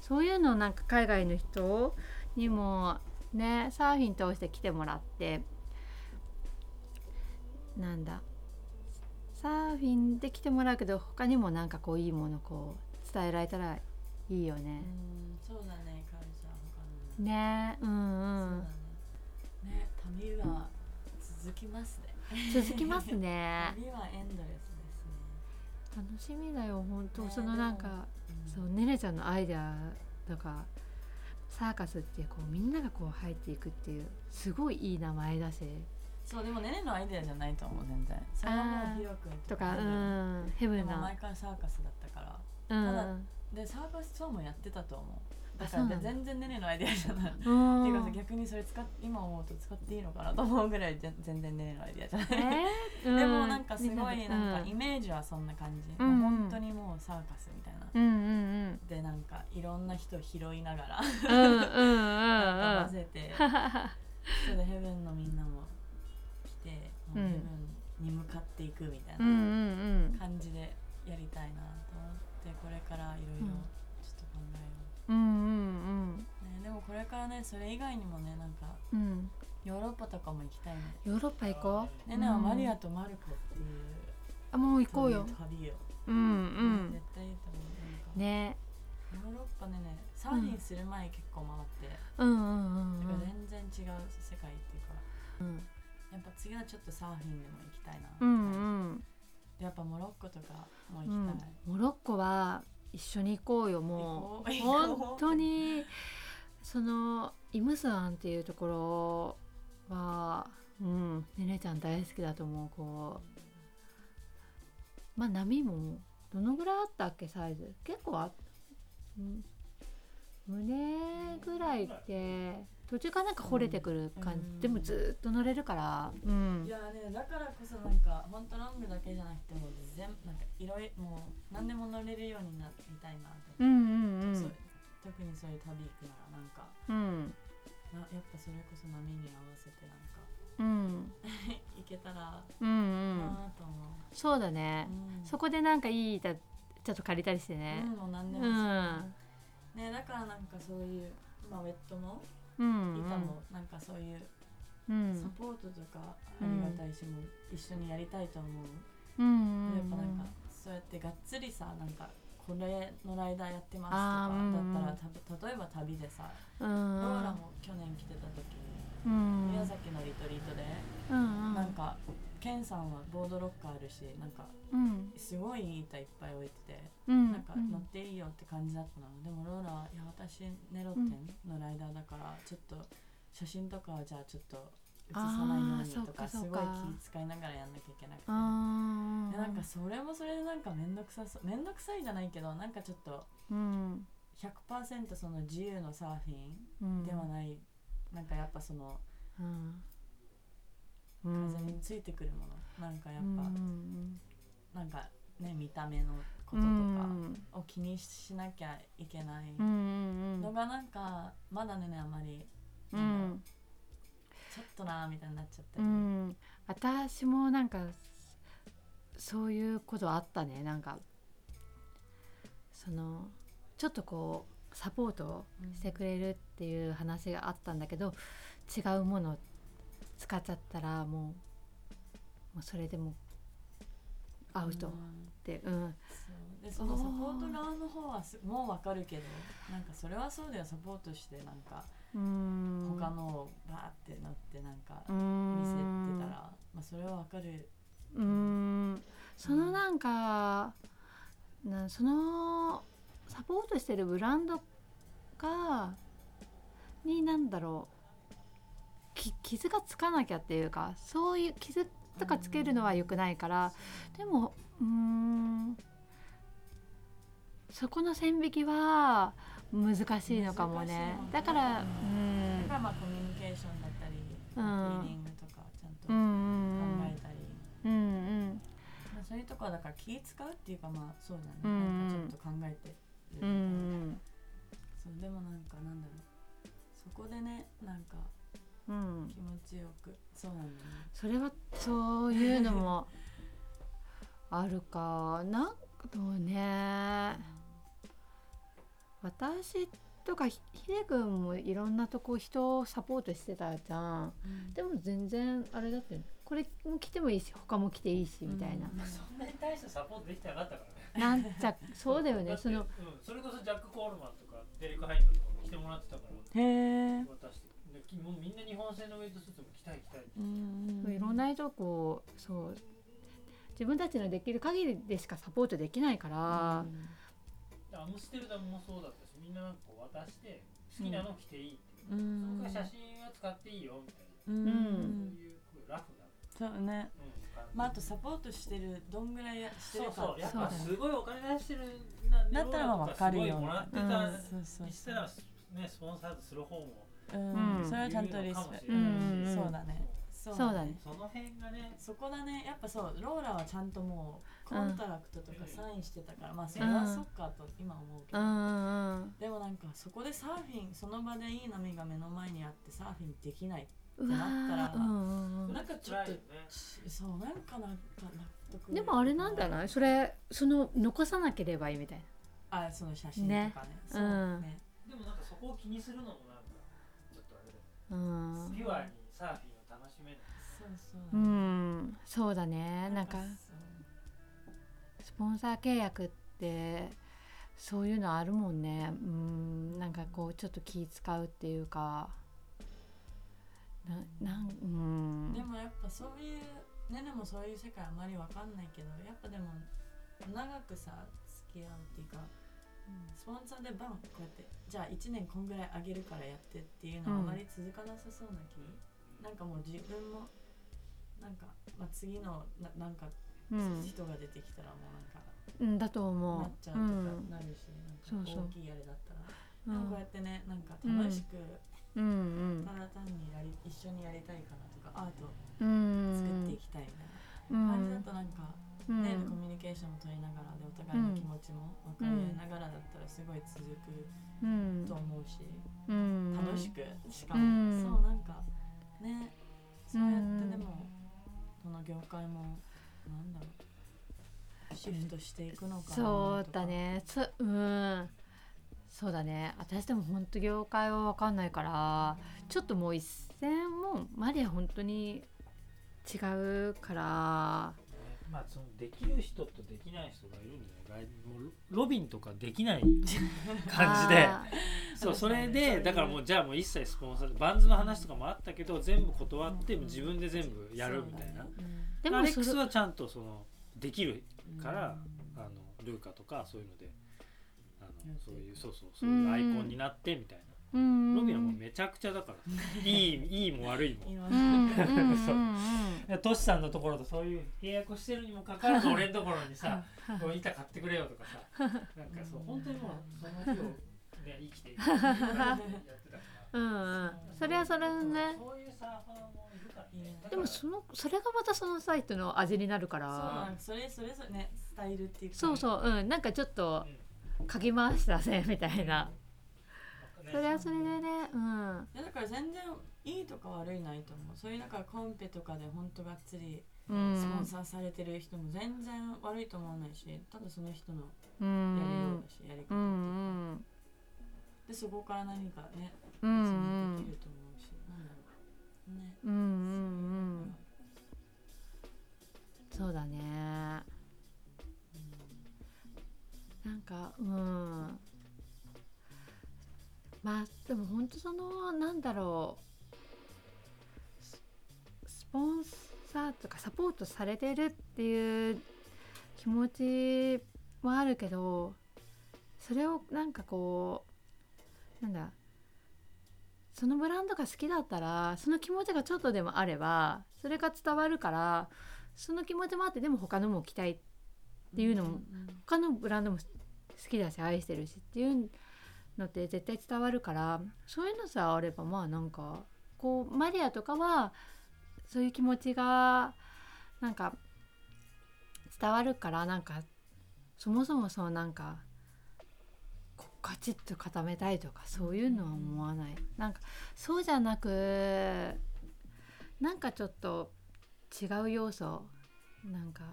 そういうのをなんか海外の人にもねサーフィン通して来てもらってなんだサーフィンで来てもらうけど他にもなんかこういいものこう伝えられたらいいようね。んそうだねカルチャー他のもねうん。うんそうだね。ね旅は続きますね。続きますね。旅はエンドレスですね。楽しみだよ本当。ねそのなんかでもそうねねちゃんのアイデアとかサーカスってこうみんながこう入っていくっていうすごいいい名前だしそうでもねねのアイデアじゃないと思う全然。それはもうヒロ君とかヘブンな毎回サーカスだったから。うん。ただでサーカスショーもやってたと思う。だから全然ねねのアイデアじゃない、ていうかさ逆にそれ使っ今思うと使っていいのかなと思うぐらいぜ全然ねねのアイデアじゃない、えー？でもなんかすごいみなんかでイメージはそんな感じ、うんもう本当にもうサーカスみたいな、うんうんうん。でなんかいろんな人拾いながら。うん 混ぜて。そうでヘブンのみんなも来てもううん。ヘブンに向かっていくみたいうんうなんうん。感じでやりたいなと思ってこれからいろいろうん。ちょっと考えよう。んうんう、ね、でもこれからねそれ以外にもねなんかうん。うんヨーロッパとかも行きたいね。ヨーロッパ行こう？ねねはうん。マリアとマルコっていうあもう行こうよ。旅を、うんうん。絶対いいと思うね。ヨーロッパでねサーフィンする前結構回って、うんうんうんてかうん全然違う世界っていうか。うんやっぱ次はちょっとサーフィンでも行きたいな、うんうん。でやっぱモロッコとかも行うんきたい、モロッコは一緒に行こうよもう。本当に。そのイムスアンっていうところはうん。ねねちゃん大好きだと思うこう。まあ波もどのぐらいあったっけサイズ？結構あうん。胸ぐらいって途中からなんか掘れてくる感じ、うん。でもずっと乗れるから。うん。いやねだからこそなんか本当ロングだけじゃなくても全なんかいろいろもう何でも乗れるようになりたいな。とうんうん。そう特にそういう旅行くならなんか。うん。なやっぱそれこそ波に合わせてなんか。うん。行けたら。うんうん。そうだねう、、うん、そこでなんかいい板ちょっと借りたりしてねう。ん、もう何でうもん。しねだからなんかそういうまあウェットのうん板もなん。かそういううん。サポートとかありがたいし、もう一緒にやりたいと思う、うんやっぱなんかそうやってがっつりさなんかこれのライダーやってますとかだったらた例えば旅でさ、うんローラも去年来てた時うん宮崎のリトリートで、うん。なんかケンさんはボードロッカーあるしなんかうん。すごいいい板いっぱい置いてて、うん。なんか乗っていいよって感じだったの、でもローラはいや私ネロテンのライダーだからちょっと写真とかはじゃあちょっと写さないようにとかすごい気使いながらやんなきゃいけなくて。あでなんかそれもそれでなんか面倒くさそう面倒くさいじゃないけどなんかちょっとうん。100%その自由のサーフィうん。ンではない、なんかやっぱそのうん風についてくるもの、なんかやっぱ、うんなんかね見た目のこととうんかを気にしなきゃいけないのがなんかまだねあまりうなん。ちょっとなーみたいになっちゃったうり、ん。私もなんかそういうことあったね。なんかそのちょっとこうサポートしてくれるっていう話があったんだけど違うもの使っちゃったらもうもうそれでもアウトっうん。てうん。そう。でそのサポート側の方はすもうわかるけどなんかそれはそうだよ。サポートしてなんかうん。他のをバーって乗ってなんかう見ん。せてたら、まあ、それはわかる。うん。そのなんかなそのサポートしてるブランドがになんだろう。き傷がつかなきゃっていうかそういう傷とかつけるのは良くないからでもうーんそこの線引きは難しいのかもね。だからうだんからまあコミュニケーションだったり、うん。まあフィーリングとかちゃんと考えたり、うんうん。まあ、そういうとこはだから気使うっていうかまあそうだね、うんなんかちょっと考えてるうん。そうでもなんかなんだろう。そこでねなんかうん。気持ちよく。そうなんだ。よねそれはそういうのも あるか。なんかどうね。私とかひひでくんもいろんなとこ人をサポートしてたじゃん。うん。でも全然あれだってこれも来てもいいし他も来ていいしみたいな、うん。そんなに大したサポートできてなかったからね。なんちゃそうだよね。そのうん、それこそジャック・コールマンとかデレク・ハインドとかも来てもらってたからへえ渡してできもうみんな日本製のウェイトスーツも着たい着たいいろんな人こうそう自分たちのできる限りでしかサポートできないから、でアムステルダムもそうだったしみんななんかこう渡して好きなの着ていいっていう、うん。その代わり写真は使っていいよみたいな、うん、うんそういうラフな、そうね。うん、まああとサポートしてるどんぐらいやしてそうるかそうやっぱそうだね。すごいお金出してるなだったらまあ分かるよ。すごいもらってた、うんそうそうにしたらねスポンサードする方もうん、うん。それはちゃんとリスペクト、うんそうだね。そそうだね。その辺がね。そこだねやっぱそうローラはちゃんともうコントラクトとかサインしてたから、まあそれはそっかと今思うけど、でもなんかそこでサーフィンその場でいい波が目の前にあってサーフィンできないってなったら、うなんかちょっとそうなんかなんか納得。でもあれなんじゃない？それその残さなければいいみたいあその写真とかね。ね。そううん。ねでもなんかそこを気にするのもうん。ピュアにサーフィンを楽しめないそうそう。うん。そうだね。なんかスポンサー契約ってそういうのあるもんね。うん。なんかこうちょっと気使うっていうか。ななんうん。でもやっぱそういうねねもそういう世界あまりわかんないけどやっぱでも長くさ付き合うっていうかスポンサーでバンこうやってじゃあ1年こんぐらいあげるからやってっていうのはあまり続かなさそうな気、なんかもう自分もなんか、まあ、次のななんかうん。人が出てきたらもうなんかうんだと思う。なっちゃうとうん。かなるし、そうそう。なんか大きいあれだったら、こうやってねなんか楽しく、うんただ単にやり一緒にやりたいからとかアートうん。作っていきたいみたいうん。な感じだとなんか、うん。ねコミュニケーションも取りながらでお互いの気持ちも分かり合いながらだったらすごい続くうんと思うし、うん。楽しくしかうも、ん。そうなんかねそうやってでも、この業界もなんだろうシフトしていくのかなとか。そうだね。そうん。そうだね。私でも本当業界は分かんないからちょっともう一線もうマリア本当に違うからまあそのできる人とできない人がいるんじゃない？もうロビンとかできない 感じで。あそうそれでだからもうじゃあもう一切スポンサーバンズの話とかもあったけど全部断ってうん。自分で全部やるみたいな。そうだね。ーでアレックスはちゃんとそのできるうん。からあのルーカとかそういうのであのそういうそうそうそういうアイコンになってみたいな。うんロビンはもうめちゃくちゃだから。いいいいも悪いも。今うんうんうん。そう。うんトシさんのところとそういう契約をしてるにもかかわらず俺のところにさこう板買ってくれよとかさ。なんかそう本当にもうその日を、ね、生きていく。やってたからうんうん。それはそれでね。そういうサーファーもいるからね。でもそのそれがまたそのサイトの味になるかそうそれそれぞれねスタイルっていうかそうそう。うん。なんかちょっとうん。書きましたねみたいなねそれはそれでねうん。いやだから全然いいとか悪いないと思う。そういうだからコンペとかで本当がっつりうん。スポンサーされてる人も全然悪いと思わないしただその人のうやりよんうだし、やり方っていうか、うんうん。でそこから何かねう別ん。にできると思うし、なんだろう。ね。うんうんうん。そうだね。なんかうんまあでも本当そのなんだろうススポンサーとかサポートされてるっていう気持ちもあるけどそれをなんかこうなんだそのブランドが好きだったらその気持ちがちょっとでもあればそれが伝わるからその気持ちもあってでも他のも着たいっていうのも他のブランドも好きだし愛してるしっていうのって絶対伝わるからそういうのさあればまあなんかこうマリアとかはそういう気持ちがなんか伝わるからなんかそもそもそうなんかこうガチッと固めたいとかそういうのは思わない。なんかそうじゃなくなんかちょっと違う要素なんか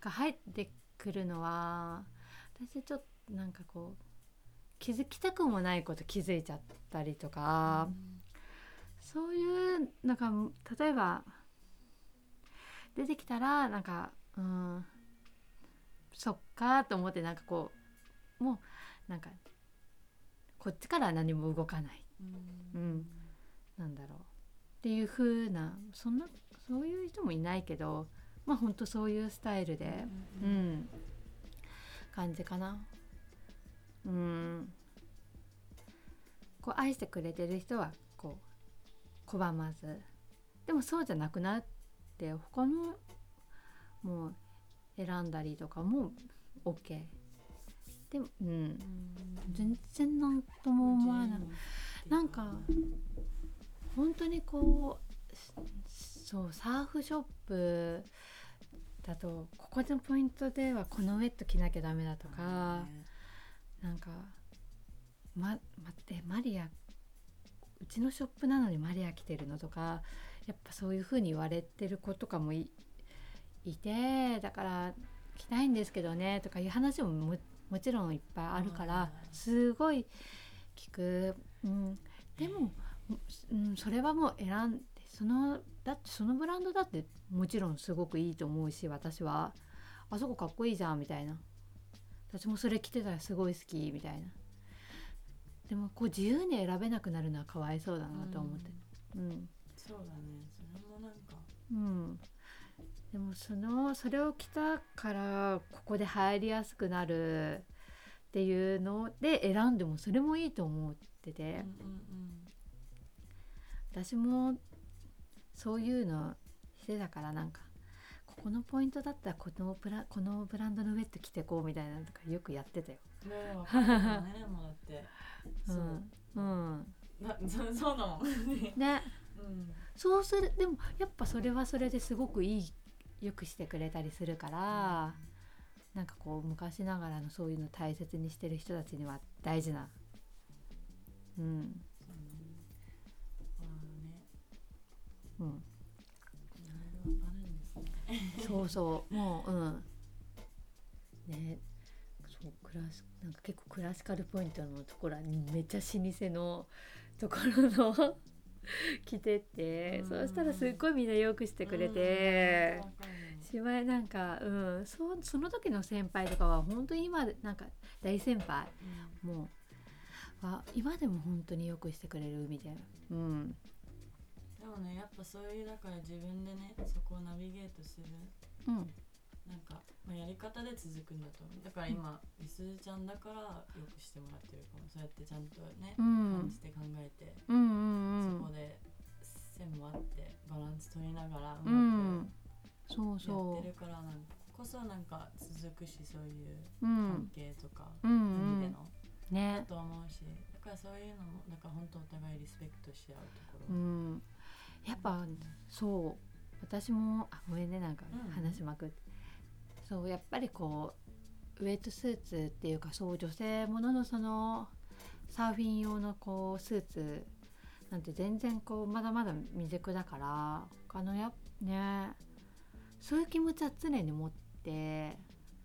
が入ってくるのは私ちょっとなんかこう気づきたくもないこと気づいちゃったりとか、そういうなんか例えば出てきたらなんかうんそっかと思ってなんかこうもうなんかこっちから何も動かない、うん、なんだろう。っていう風なそんなそういう人もいないけどまあほんとそういうスタイルで、うん、感じかな。こう愛してくれてる人はこう拒まず。でもそうじゃなくなって他のもう選んだりとかも OK でもうん。全然なんとも思わない。なんか本当にこうそうサーフショップだとここのポイントではこのウェット着なきゃダメだとか、なんかま待ってマリアうちのショップなのにマリア来てるのとかやっぱそういう風に言われてる子とかもいてだから来たいんですけどねとかいう話もももちろんいっぱいあるからすごい聞く、うん、でも、うん、それはもう選んでそのだってそのブランドだってもちろんすごくいいと思うし私は。あそこかっこいいじゃんみたいな。私もそれ着てたらすごい好きみたいな。でもこう自由に選べなくなるのはかわいそうだなと思って。うん。そうだね。それもなんか。うん。でもそのそれを着たからここで入りやすくなるっていうので選んでもそれもいいと思ってて、うんうん。私もそういうのしてたからなんかここのポイントだったらこのブラこのブランドのウェット着てこうみたいなのとかよくやってたよ。うんねえわかるよねもうだって。うそう、んうん、な そそうだもんね。ね。うん。そうするでもやっぱそれはそれですごくいいよくしてくれたりするからなんかこう昔ながらのそういうの大切にしてる人たちには大事な。うん。うん、そうそうもううん。ねそうクラシなんか結構クラシカルポイントのところはめっちゃ老舗のところの 着てってうん。そうしたらすっごいみんなよくしてくれうん。てしまいなんかうんそその時の先輩とかは本当に今なんか大先輩もうは今でも本当によくしてくれるみたいな。うんでもね。やっぱそういうだから自分でねそこをナビゲートする。うん。なんか、まあ、やり方で続くんだと思う。だから今りすずちゃんだからよくしてもらってるかも。そうやってちゃんとね、うん。感じて考えて、うんうんうん。そこで線もあってバランス取りながらううまんそう。くやそってるからなんかこそなんか続くしそういうううん。関係とか、うんでの？だねと思うし。だからそういうのもだから本当お互いリスペクトし合うところ、うんやっぱそう私もあごめんねなんかうん話しまくって、そうやっぱりこうウエットスーツっていうかそう女性もののそのサーフィン用のこうスーツなんて全然こうまだまだ未熟だから他のやねそういう気持ちは常に持って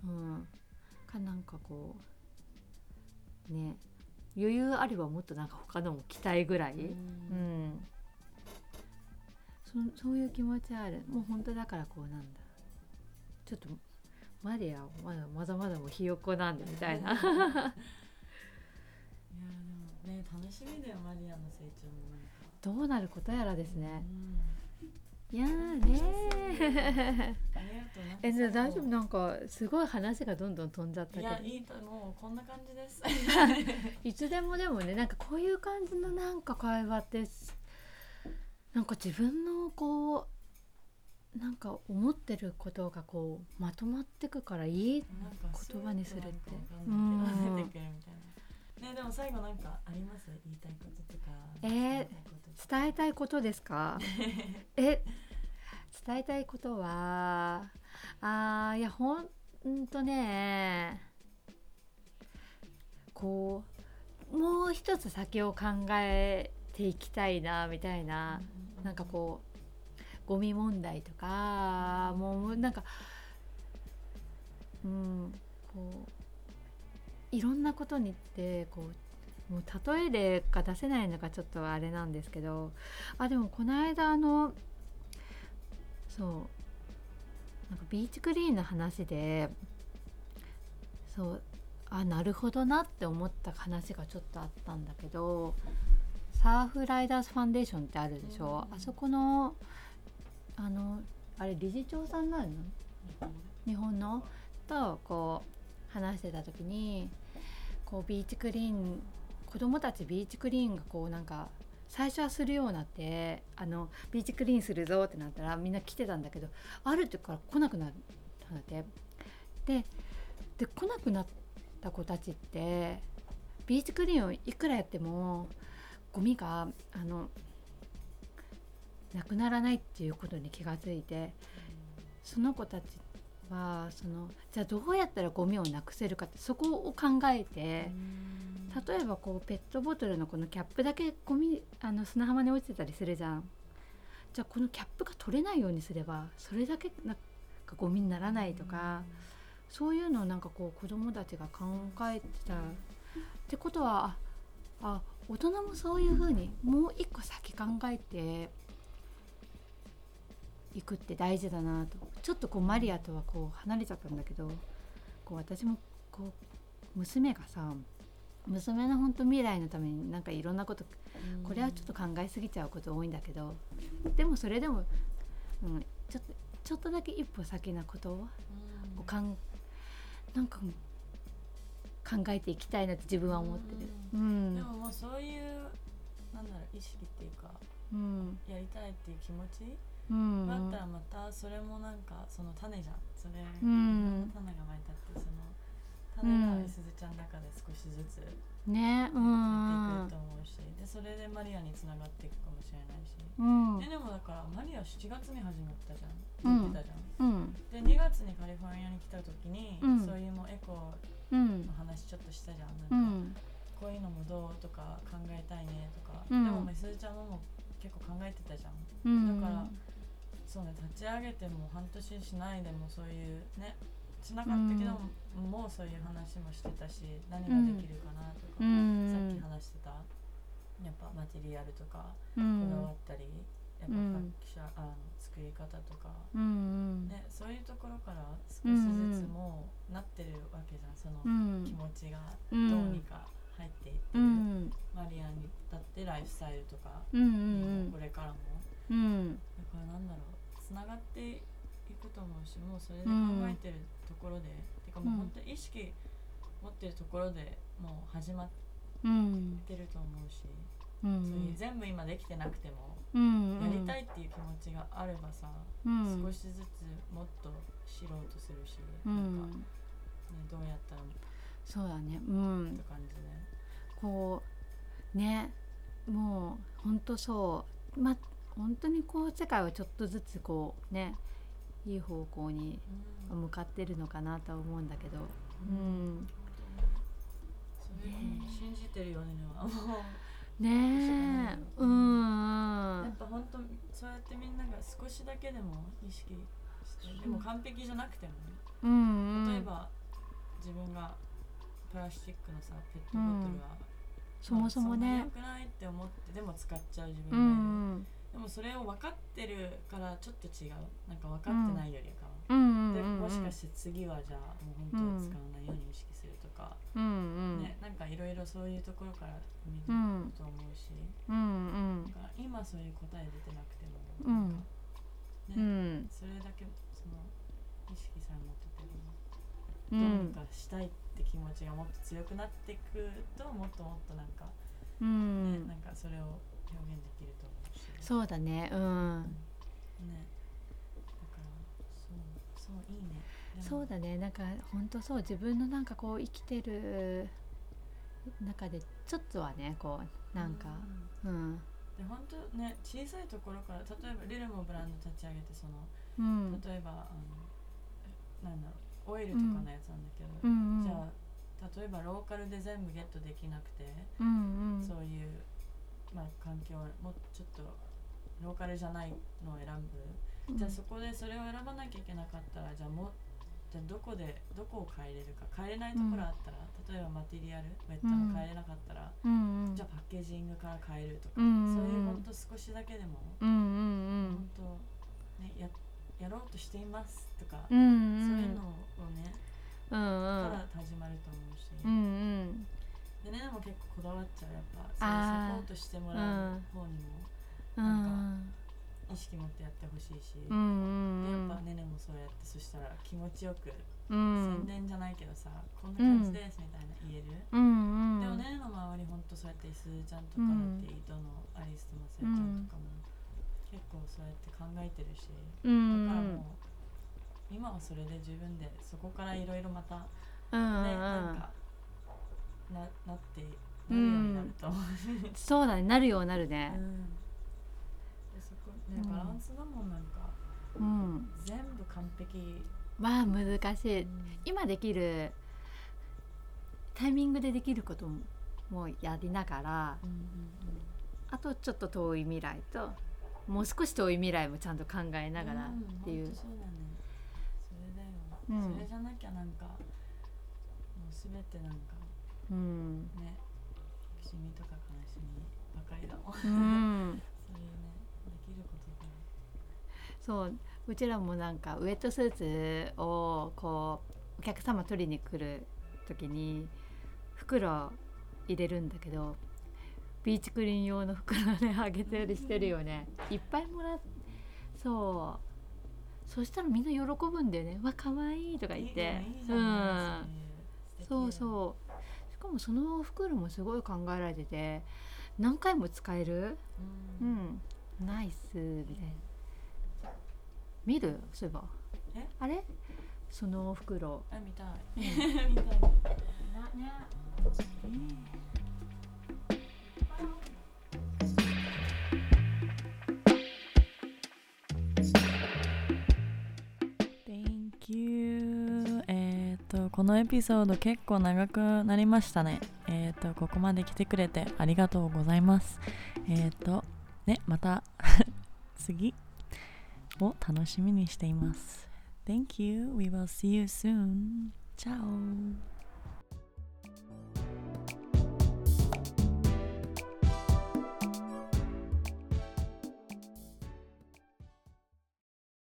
うん。かなんかこうね余裕あればもっとなんか他のも着たいぐらい、うん、そそういう気持ちある。もう本当だからこうなんだ。ちょっとマリアはまだまだまだもうひよっこなんでみたいないやでもね楽しみだよマリアの成長もなんかどうなることやらですねうんいやーねえじゃあ大丈夫なんかすごい話がどんどん飛んじゃったけどいやいいともうこんな感じですいつでもでもねなんかこういう感じのなんか会話ってすなんか自分のこうなんか思ってることがこうまとまってくからいい言葉にするって。スーッとなん。ねでも最後なんかあります？言いたいこととか。えー伝えたいこととか。伝えたいことですか。え伝えたいことはあーいやほんとねこうもう一つ先を考えていきたいなみたいななんかこうゴミ問題とかもうなんかうんこういろんなことにってこうもう例えでが出せないのがちょっとあれなんですけどあでもこの間あのそうなんかビーチクリーンの話でそうあなるほどなって思った話がちょっとあったんだけどサーフライダーズファンデーションってあるでしょ、うん。あそこのあのあれ理事長さんなの？日本の？とこう話してた時にこうビーチクリーン子供たちビーチクリーンがこうなんか最初はするようになってあのビーチクリーンするぞってなったらみんな来てたんだけどある時から来なくなったんだって。でで来なくなった子たちってビーチクリーンをいくらやってもゴミがあのなくならないっていうことに気がついてその子たちはそのじゃあどうやったらゴミをなくせるかってそこを考えて例えばこうペットボトルのこのキャップだけゴミあの砂浜に落ちてたりするじゃん。じゃあこのキャップが取れないようにすればそれだけなんかゴミにならないとか、そういうのをなんかこう子供たちが考えてたってことはああ大人もそういうふうにもう一個先考えていくって大事だなと。ちょっとこうマリアとはこう離れちゃったんだけどこう私もこう娘がさ娘の本当未来のためになんかいろんなことこれはちょっと考えすぎちゃうこと多いんだけどでもそれでも、うん、ちょっとちょっとだけ一歩先なことをかんなんか考えていきたいなって自分は思ってる。ううん。でももうそういうなんだろう意識っていうかうん。やりたいっていう気持ちうん。があったらまたそれもなんかその種じゃん。それ、うん。種がまいたってその種がいすずちゃんの中で少しずつやってねういんくと思うし、でそれでマリアにつながっていくかもしれないし、うん。ででもだからマリア7月に始まったじゃん。言ってたじゃん、うん。で2月にカリフォルニアに来た時に、うん。そういうもうエコうんの話ちょっとしたじゃん。うなんか、ん。こういうのもどうとか考えたいねとか、うん。でもみすずちゃんももう結構考えてたじゃん。うん。だからそうね立ち上げても半年しないでもそういうねしなかったけど、もうそういう話もしてたし何ができるかなとか、うん。さっき話してたやっぱマテリアルとかうこだんわったり、やっうん。ぱ記者あの作り方とか、うんね、そういうところから少しずつもうなってるわけじゃんそのうん。気持ちがうどうんにか入っていってる、うん。マリアにだってライフスタイルとか、うんうんこれからも。うん。だからなんだろうつながっていくと思うしもうそれで考えてるところで、てかもう本当意識持ってるところでもう始まっうん。てると思うし、うそういうん。全部今できてなくても、うんやりたいっていう気持ちがあればさ、うん。少しずつもっと知ろうとするし、うなんか、んね、どうやったらっそうだね。うん。て感じで、こうねもう本当そう。ま本当にこう世界はちょっとずつこうねいい方向にうん。向かってるのかなとは思うんだけど。ううん。んそういうのを信じてるよねはも。うねえ。うんやっぱ本当そうやってみんなが少しだけでも意識してでも完璧じゃなくてもね。うん例えば自分がプラスチックのさペットボトルは、そもそもまあね良くないって思ってでも使っちゃう自う分がいる、んでもそれを分かってるからちょっと違う。なんか分かってないよりかは、うんでもしかして次はじゃあもう本当使わないように意識うんうん。ねなんかいろいろそういうところから見るうん。と思うし、うんうん。なんか今そういう答え出てなくても、うん。ねうん。それだけその意識さえ持ってても、うどうんにかしたいって気持ちがもっと強くなっていくともっともっとなんか、うねんなんかそれを表現できると思うし。そうだね。うん。ね。だからそうそういいねそうだね。なんか本当そう自分のなんかこう生きてる中でちょっとはねこうなんかうん。うん。で本当ね小さいところから例えばリルもブランド立ち上げてそのうん。例えばあのえなんだろうオイルとかのやつなんだけど、うん。うんじゃあ例えばローカルで全部ゲットできなくて、うんうん。そういう、まあ、環境をもうちょっとローカルじゃないのを選ぶ、じゃあそこでそれを選ばなきゃいけなかったらじゃあもうじゃあどこでどこを変えれるか変えれないところあったら、例えばマテリアルウェットが変えれなかったら、うん。うんじゃあパッケージングから変えるとか、うんうんそういうほんと少しだけでも、うんうん本当ねややろうとしていますとか、うんうん。そういうのをね、うんうん。から始まると思うし、うんうん。でねでも結構こだわっちゃう。やっぱそういうサポートしてもらう方にもうん意識持ってやってほしいし、うでんうん。やっぱねねもそうやってそしたら気持ちよく、うん。宣伝じゃないけどさこんな感じですみたいな言える、うん。うんでもねねの周りほんとそうやってすずちゃんとかだって、伊藤のアリスとマサヤちゃんとかも、結構そうやって考えてるし、うんだからもう今はそれで十分でそこからいろいろまたね、うんなんかななってなるようになると思う、そうだねなるようになるね。でそこねうん。バランスだもんなんか。うん。全部完璧。まあ難しい、うん。今できるタイミングでできることももうやりながらうんうんあとちょっと遠い未来ともう少し遠い未来もちゃんと考えながらっていう、んほんとそうだね。それだよ、うん。それじゃなきゃなんかもうすべてなんかうん。ね苦しみとか悲しみばかりだもん。うん、そういうねできることがそううちらもなんかウエットスーツをこうお客様取りに来る時に袋入れるんだけどビーチクリーン用の袋ねあげたりしてるよね。いっぱいもらっそう。そしたらみんな喜ぶんだよね「わ可愛いとか言って。うん。そうそう。しかもその袋もすごい考えられてて何回も使える？ううんん。ナイスみたいな見る？そういえば。え？あれ？その袋。あ見たい。見たい。なね Thank you. えっ、とこのエピソード結構長くなりましたね。えっ、とここまで来てくれてありがとうございます。えっ、とねまた次 を楽しみにしています Thank you we will see you soon Ciao.